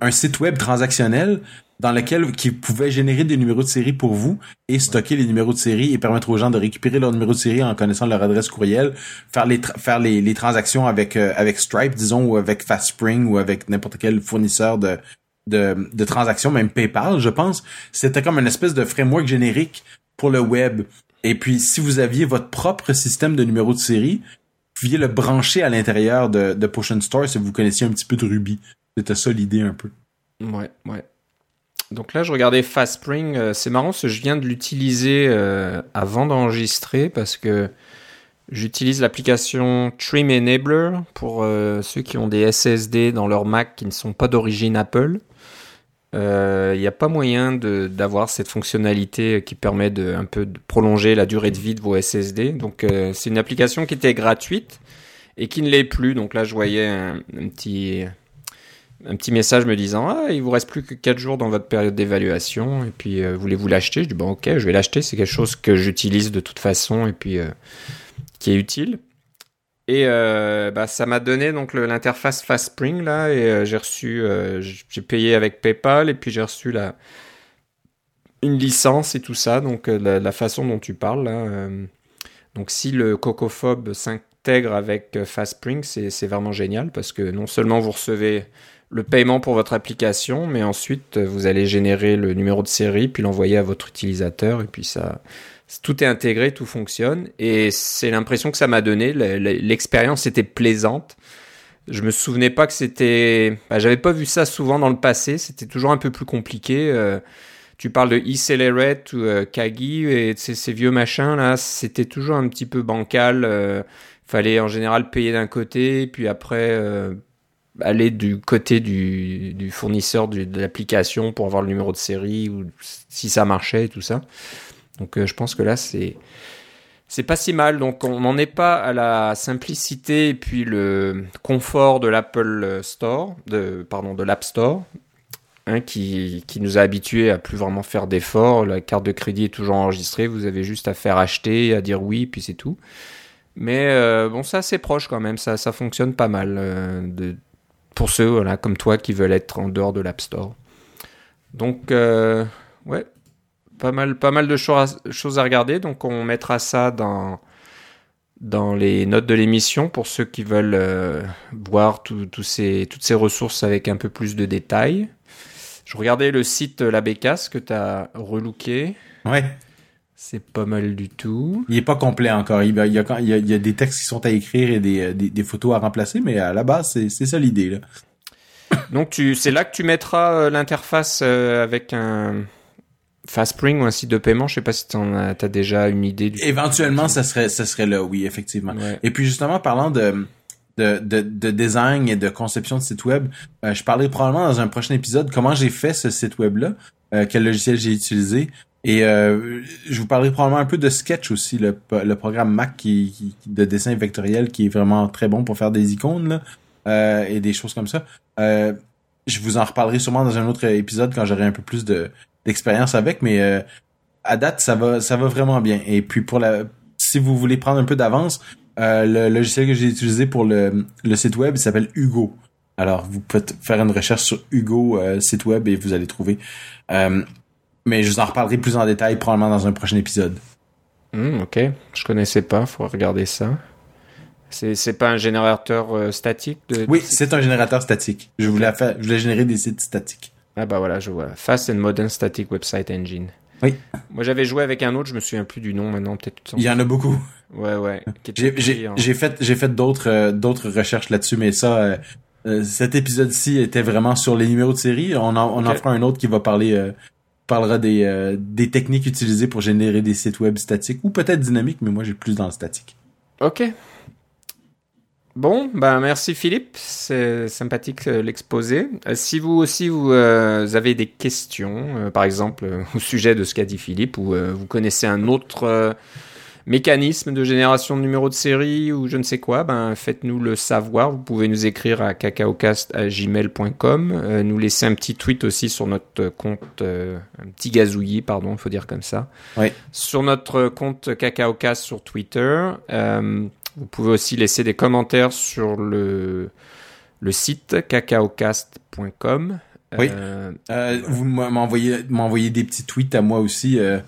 un site web transactionnel dans lequel qui pouvait générer des numéros de série pour vous et stocker les numéros de série et permettre aux gens de récupérer leurs numéros de série en connaissant leur adresse courriel, faire les faire les, les, transactions avec euh, avec Stripe disons ou avec FastSpring ou avec n'importe quel fournisseur de, de transactions, même PayPal, je pense. C'était comme une espèce de framework générique pour le web. Et puis si vous aviez votre propre système de numéros de série, vous pouviez le brancher à l'intérieur de, de Potion Store si vous connaissiez un petit peu de Ruby. C'était ça l'idée un peu. Ouais, ouais. Donc là, je regardais FastSpring. Euh, c'est marrant, parce que je viens de l'utiliser euh, avant d'enregistrer parce que j'utilise l'application Trim Enabler pour euh, ceux qui ont des SSD dans leur Mac qui ne sont pas d'origine Apple. Il n'y a pas moyen d'avoir cette fonctionnalité qui permet de un peu de prolonger la durée de vie de vos SSD. Donc c'est une application qui était gratuite et qui ne l'est plus. Donc là, je voyais un petit un petit message me disant ah il vous reste plus que 4 jours dans votre période d'évaluation et puis euh, voulez-vous l'acheter? Je dis bon ok je vais l'acheter c'est quelque chose que j'utilise de toute façon et puis euh, qui est utile et euh, bah, ça m'a donné donc l'interface FastSpring là et j'ai reçu j'ai payé avec PayPal et puis j'ai reçu une licence et tout ça donc la, façon dont tu parles donc si le Cocophobe s'intègre avec FastSpring c'est vraiment génial parce que non seulement vous recevez le paiement pour votre application, mais ensuite euh, vous allez générer le numéro de série, puis l'envoyer à votre utilisateur, et puis ça, tout est intégré, tout fonctionne, et c'est l'impression que ça m'a donné. L'expérience était plaisante. Je me souvenais pas que c'était, bah, j'avais pas vu ça souvent dans le passé. C'était toujours un peu plus compliqué. Euh, tu parles de e-Celerate ou euh, Kagi et ces, vieux machins là, c'était toujours un petit peu bancal. fallait en général payer d'un côté, puis après aller du côté du, fournisseur de l'application pour avoir le numéro de série ou si ça marchait et tout ça. Donc euh, je pense que là c'est c'est pas si mal. Donc on n'en est pas à la simplicité et puis le confort de l'Apple Store, de pardon de l'App Store. Hein, qui, qui, nous a habitués à plus vraiment faire d'efforts. La carte de crédit est toujours enregistrée. Vous avez juste à faire acheter, à dire oui, puis c'est tout. Mais euh, bon, ça c'est proche quand même. Ça, ça fonctionne pas mal. Euh, de, pour ceux voilà, comme toi qui veulent être en dehors de l'App Store. Donc, ouais, pas mal, pas mal de choses à regarder. Donc, on mettra ça dans, dans les notes de l'émission pour ceux qui veulent euh, voir ces, toutes ces ressources avec un peu plus de détails. Je regardais le site La Bécasse que tu as relooké. Ouais. C'est pas mal du tout. Il est pas complet encore. Il y, a, il, y a, des textes qui sont à écrire et des, des, photos à remplacer, mais à la base, c'est ça l'idée. Donc c'est là que tu mettras euh, l'interface euh, avec un FastSpring ou un site de paiement. Je sais pas si tu as, as, déjà une idée. Du Éventuellement, ça serait, ça serait là, oui, effectivement. Et puis justement, parlant de, de, de, design et de conception de site web, euh, je parlerai probablement dans un prochain épisode comment j'ai fait ce site web-là, quel logiciel j'ai utilisé. Et euh, je vous parlerai probablement un peu de Sketch aussi, le, le programme Mac qui, de dessin vectoriel qui est vraiment très bon pour faire des icônes là, euh, et des choses comme ça. Euh, je vous en reparlerai sûrement dans un autre épisode quand j'aurai un peu plus de d'expérience avec, mais euh, à date, ça va, ça va vraiment bien. Et puis pour la, si vous voulez prendre un peu d'avance, euh, le logiciel que j'ai utilisé pour le, le site web, il s'appelle Hugo. Alors, vous pouvez faire une recherche sur Hugo euh, site web et vous allez trouver. Mais je vous en reparlerai plus en détail probablement dans un prochain épisode. Hmm, ok, je connaissais pas, faut regarder ça. C'est pas un générateur statique de, Oui, c'est un générateur statique. Je voulais faire, je voulais générer des sites statiques. Ah bah voilà, je vois. Fast and Modern Static Website Engine. Oui. Moi j'avais joué avec un autre, je me souviens plus du nom maintenant, peut-être. Il y en a beaucoup. Ouais ouais. [LAUGHS] J'ai fait j'ai fait d'autres euh, d'autres recherches là-dessus, mais ça. Euh, euh, cet épisode-ci était vraiment sur les numéros de série. On en, on en fera un autre qui va parler parlera des, des techniques utilisées pour générer des sites web statiques ou peut-être dynamiques, mais moi j'ai plus dans le statique. Ok, Bon, ben merci Philippe, c'est sympathique euh, l'exposé. Euh, si vous aussi vous, euh, avez des questions, par exemple au sujet de ce qu'a dit Philippe, ou vous connaissez un autre mécanisme de génération de numéros de série ou je ne sais quoi, ben faites-nous le savoir. Vous pouvez nous écrire à cacaocast@gmail.com, nous laisser un petit tweet aussi sur notre compte, un petit gazouillis, pardon, il faut dire comme ça. Oui. Sur notre compte cacaocast sur Twitter. Vous pouvez aussi laisser des commentaires sur le, le site cacaocast.com. Oui. Euh, euh, vous m'envoyez m'envoyez des petits tweets à moi aussi. Euh,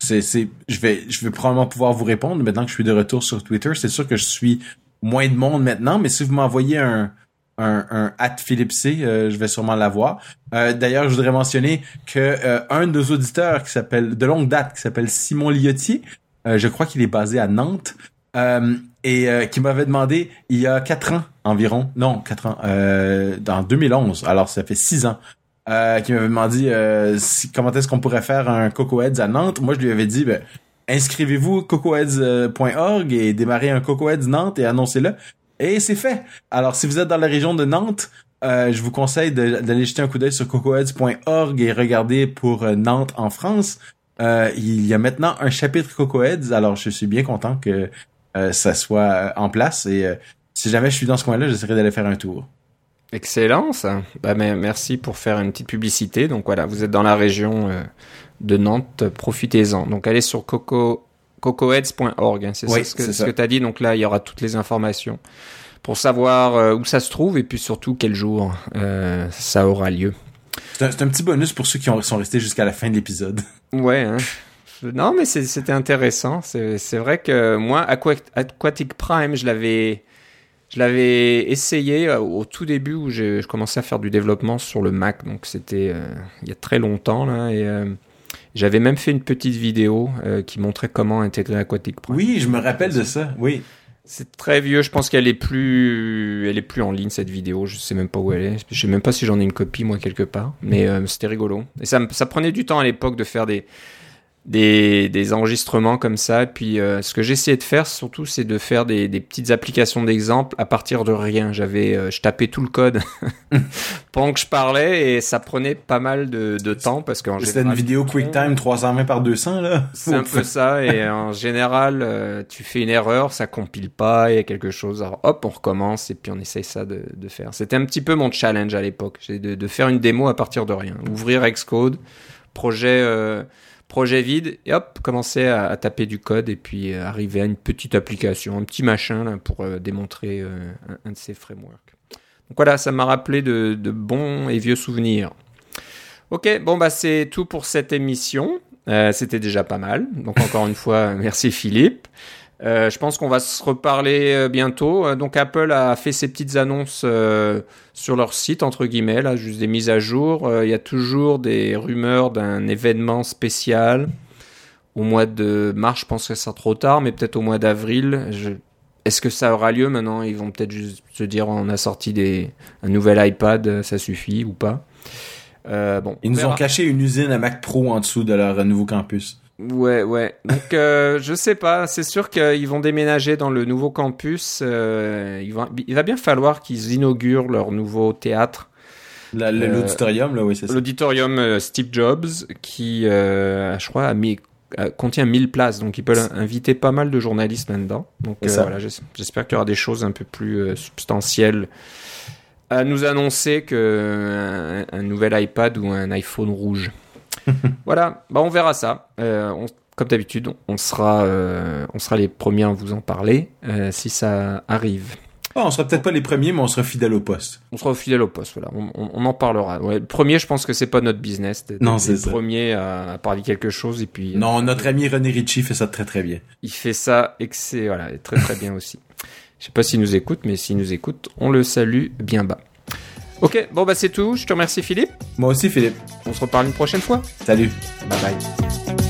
c'est c'est je vais je vais probablement pouvoir vous répondre maintenant que je suis de retour sur Twitter. C'est sûr que je suis moins de monde maintenant, mais si vous m'envoyez un un, un at Philippe C, je vais sûrement l'avoir. D'ailleurs, je voudrais mentionner que un de nos auditeurs qui s'appelle de longue date, qui s'appelle Simon Liotti, je crois qu'il est basé à Nantes, euh, et euh, qui m'avait demandé il y a quatre ans environ, non quatre ans, euh, dans 2011, alors ça fait six ans, euh, qui m'avait demandé euh, comment est-ce qu'on pourrait faire un CocoHeads à Nantes. Moi je lui avais dit ben, inscrivez-vous cocoheads.org et démarrez un CocoHeads Nantes et annoncez-le. Et c'est fait. Alors si vous êtes dans la région de Nantes, je vous conseille d'aller jeter un coup d'œil sur cocoheads.org et regarder pour Nantes en France. il y a maintenant un chapitre CocoHeads, alors je suis bien content que euh, ça soit euh, en place. Et euh, si jamais je suis dans ce coin-là, j'essaierai d'aller faire un tour. Excellent ça. Bah, mais merci pour faire une petite publicité. Donc voilà, vous êtes dans la région de Nantes, profitez-en. Donc allez sur coco cocoheads.org, hein. c'est ce que, tu as dit. Donc là, il y aura toutes les informations pour savoir où ça se trouve et puis surtout quel jour ça aura lieu. C'est un, petit bonus pour ceux qui sont restés jusqu'à la fin de l'épisode. Ouais, hein. Non, mais c'était intéressant. C'est vrai que moi, Aquatic Prime, je l'avais. Je l'avais essayé euh, au tout début où je, commençais à faire du développement sur le Mac, donc c'était euh, il y a très longtemps là, et euh, j'avais même fait une petite vidéo qui montrait comment intégrer Aquatic Prime. Oui, je me rappelle de ça. Oui. C'est très vieux. Je pense qu'elle est plus, elle est plus en ligne cette vidéo. Je sais même pas où elle est. Je sais même pas si j'en ai une copie moi quelque part. Mais c'était rigolo. Et ça, ça prenait du temps à l'époque de faire des des, des, enregistrements comme ça. Et puis, euh, ce que j'essayais de faire surtout, c'est de faire des, des petites applications d'exemple à partir de rien. J'avais, euh, je tapais tout le code [LAUGHS] pendant que je parlais et ça prenait pas mal de, de temps parce qu'en C'était une vidéo QuickTime 320 par 200 là. C'est un peu ça et [LAUGHS] en général, euh, tu fais une erreur, ça compile pas, il y a quelque chose. Alors hop, on recommence et puis on essaye ça de, de faire. C'était un petit peu mon challenge à l'époque, de, de faire une démo à partir de rien. Ouvrir Xcode, projet projet vide, et hop, commencer à, taper du code et puis euh, arriver à une petite application, un petit machin là, pour euh, démontrer euh, un, de ces frameworks. Donc voilà, ça m'a rappelé de, bons et vieux souvenirs. Ok, bon bah c'est tout pour cette émission. C'était déjà pas mal. Donc encore une fois, [LAUGHS] merci Philippe. Euh, je pense qu'on va se reparler euh, bientôt. Euh, donc Apple a fait ses petites annonces sur leur site, entre guillemets, là, juste des mises à jour. Il y a toujours des rumeurs d'un événement spécial. Au mois de mars, je pense que ça sera trop tard, mais peut-être au mois d'avril. Je... Est-ce que ça aura lieu maintenant? Ils vont peut-être juste se dire on a sorti des... un nouvel iPad, ça suffit ou pas? bon, Ils nous ont caché une usine à Mac Pro en dessous de leur nouveau campus. Ouais, ouais. Donc, euh, je sais pas. C'est sûr qu'ils vont déménager dans le nouveau campus. Euh, il, va, il va bien falloir qu'ils inaugurent leur nouveau théâtre. Euh, l'auditorium, là, oui, c'est ça. L'auditorium euh, Steve Jobs, qui, euh, je crois, a mis, contient 1000 places. Donc, ils peuvent inviter pas mal de journalistes là-dedans. Donc, voilà, j'espère qu'il y aura des choses un peu plus substantielles à nous annoncer que un, nouvel iPad ou un iPhone rouge. [LAUGHS] voilà, bah on verra ça. Euh, comme d'habitude, on sera, euh, on sera les premiers à vous en parler euh, si ça arrive. Oh, on sera peut-être pas les premiers, mais on sera fidèle au poste. On sera fidèle au poste, voilà. On, en parlera. le premier, je pense que c'est pas notre business. Non, c'est le premier à, parler quelque chose et puis. Non, notre ami René Ritchie fait ça très très bien. Il fait ça et c'est voilà, très très bien aussi. Je sais pas s'il nous écoute, mais s'il nous écoute, on le salue bien bas. Ok, bon bah c'est tout. Je te remercie Philippe. Moi aussi Philippe. On se reparle une prochaine fois. Salut. Bye bye.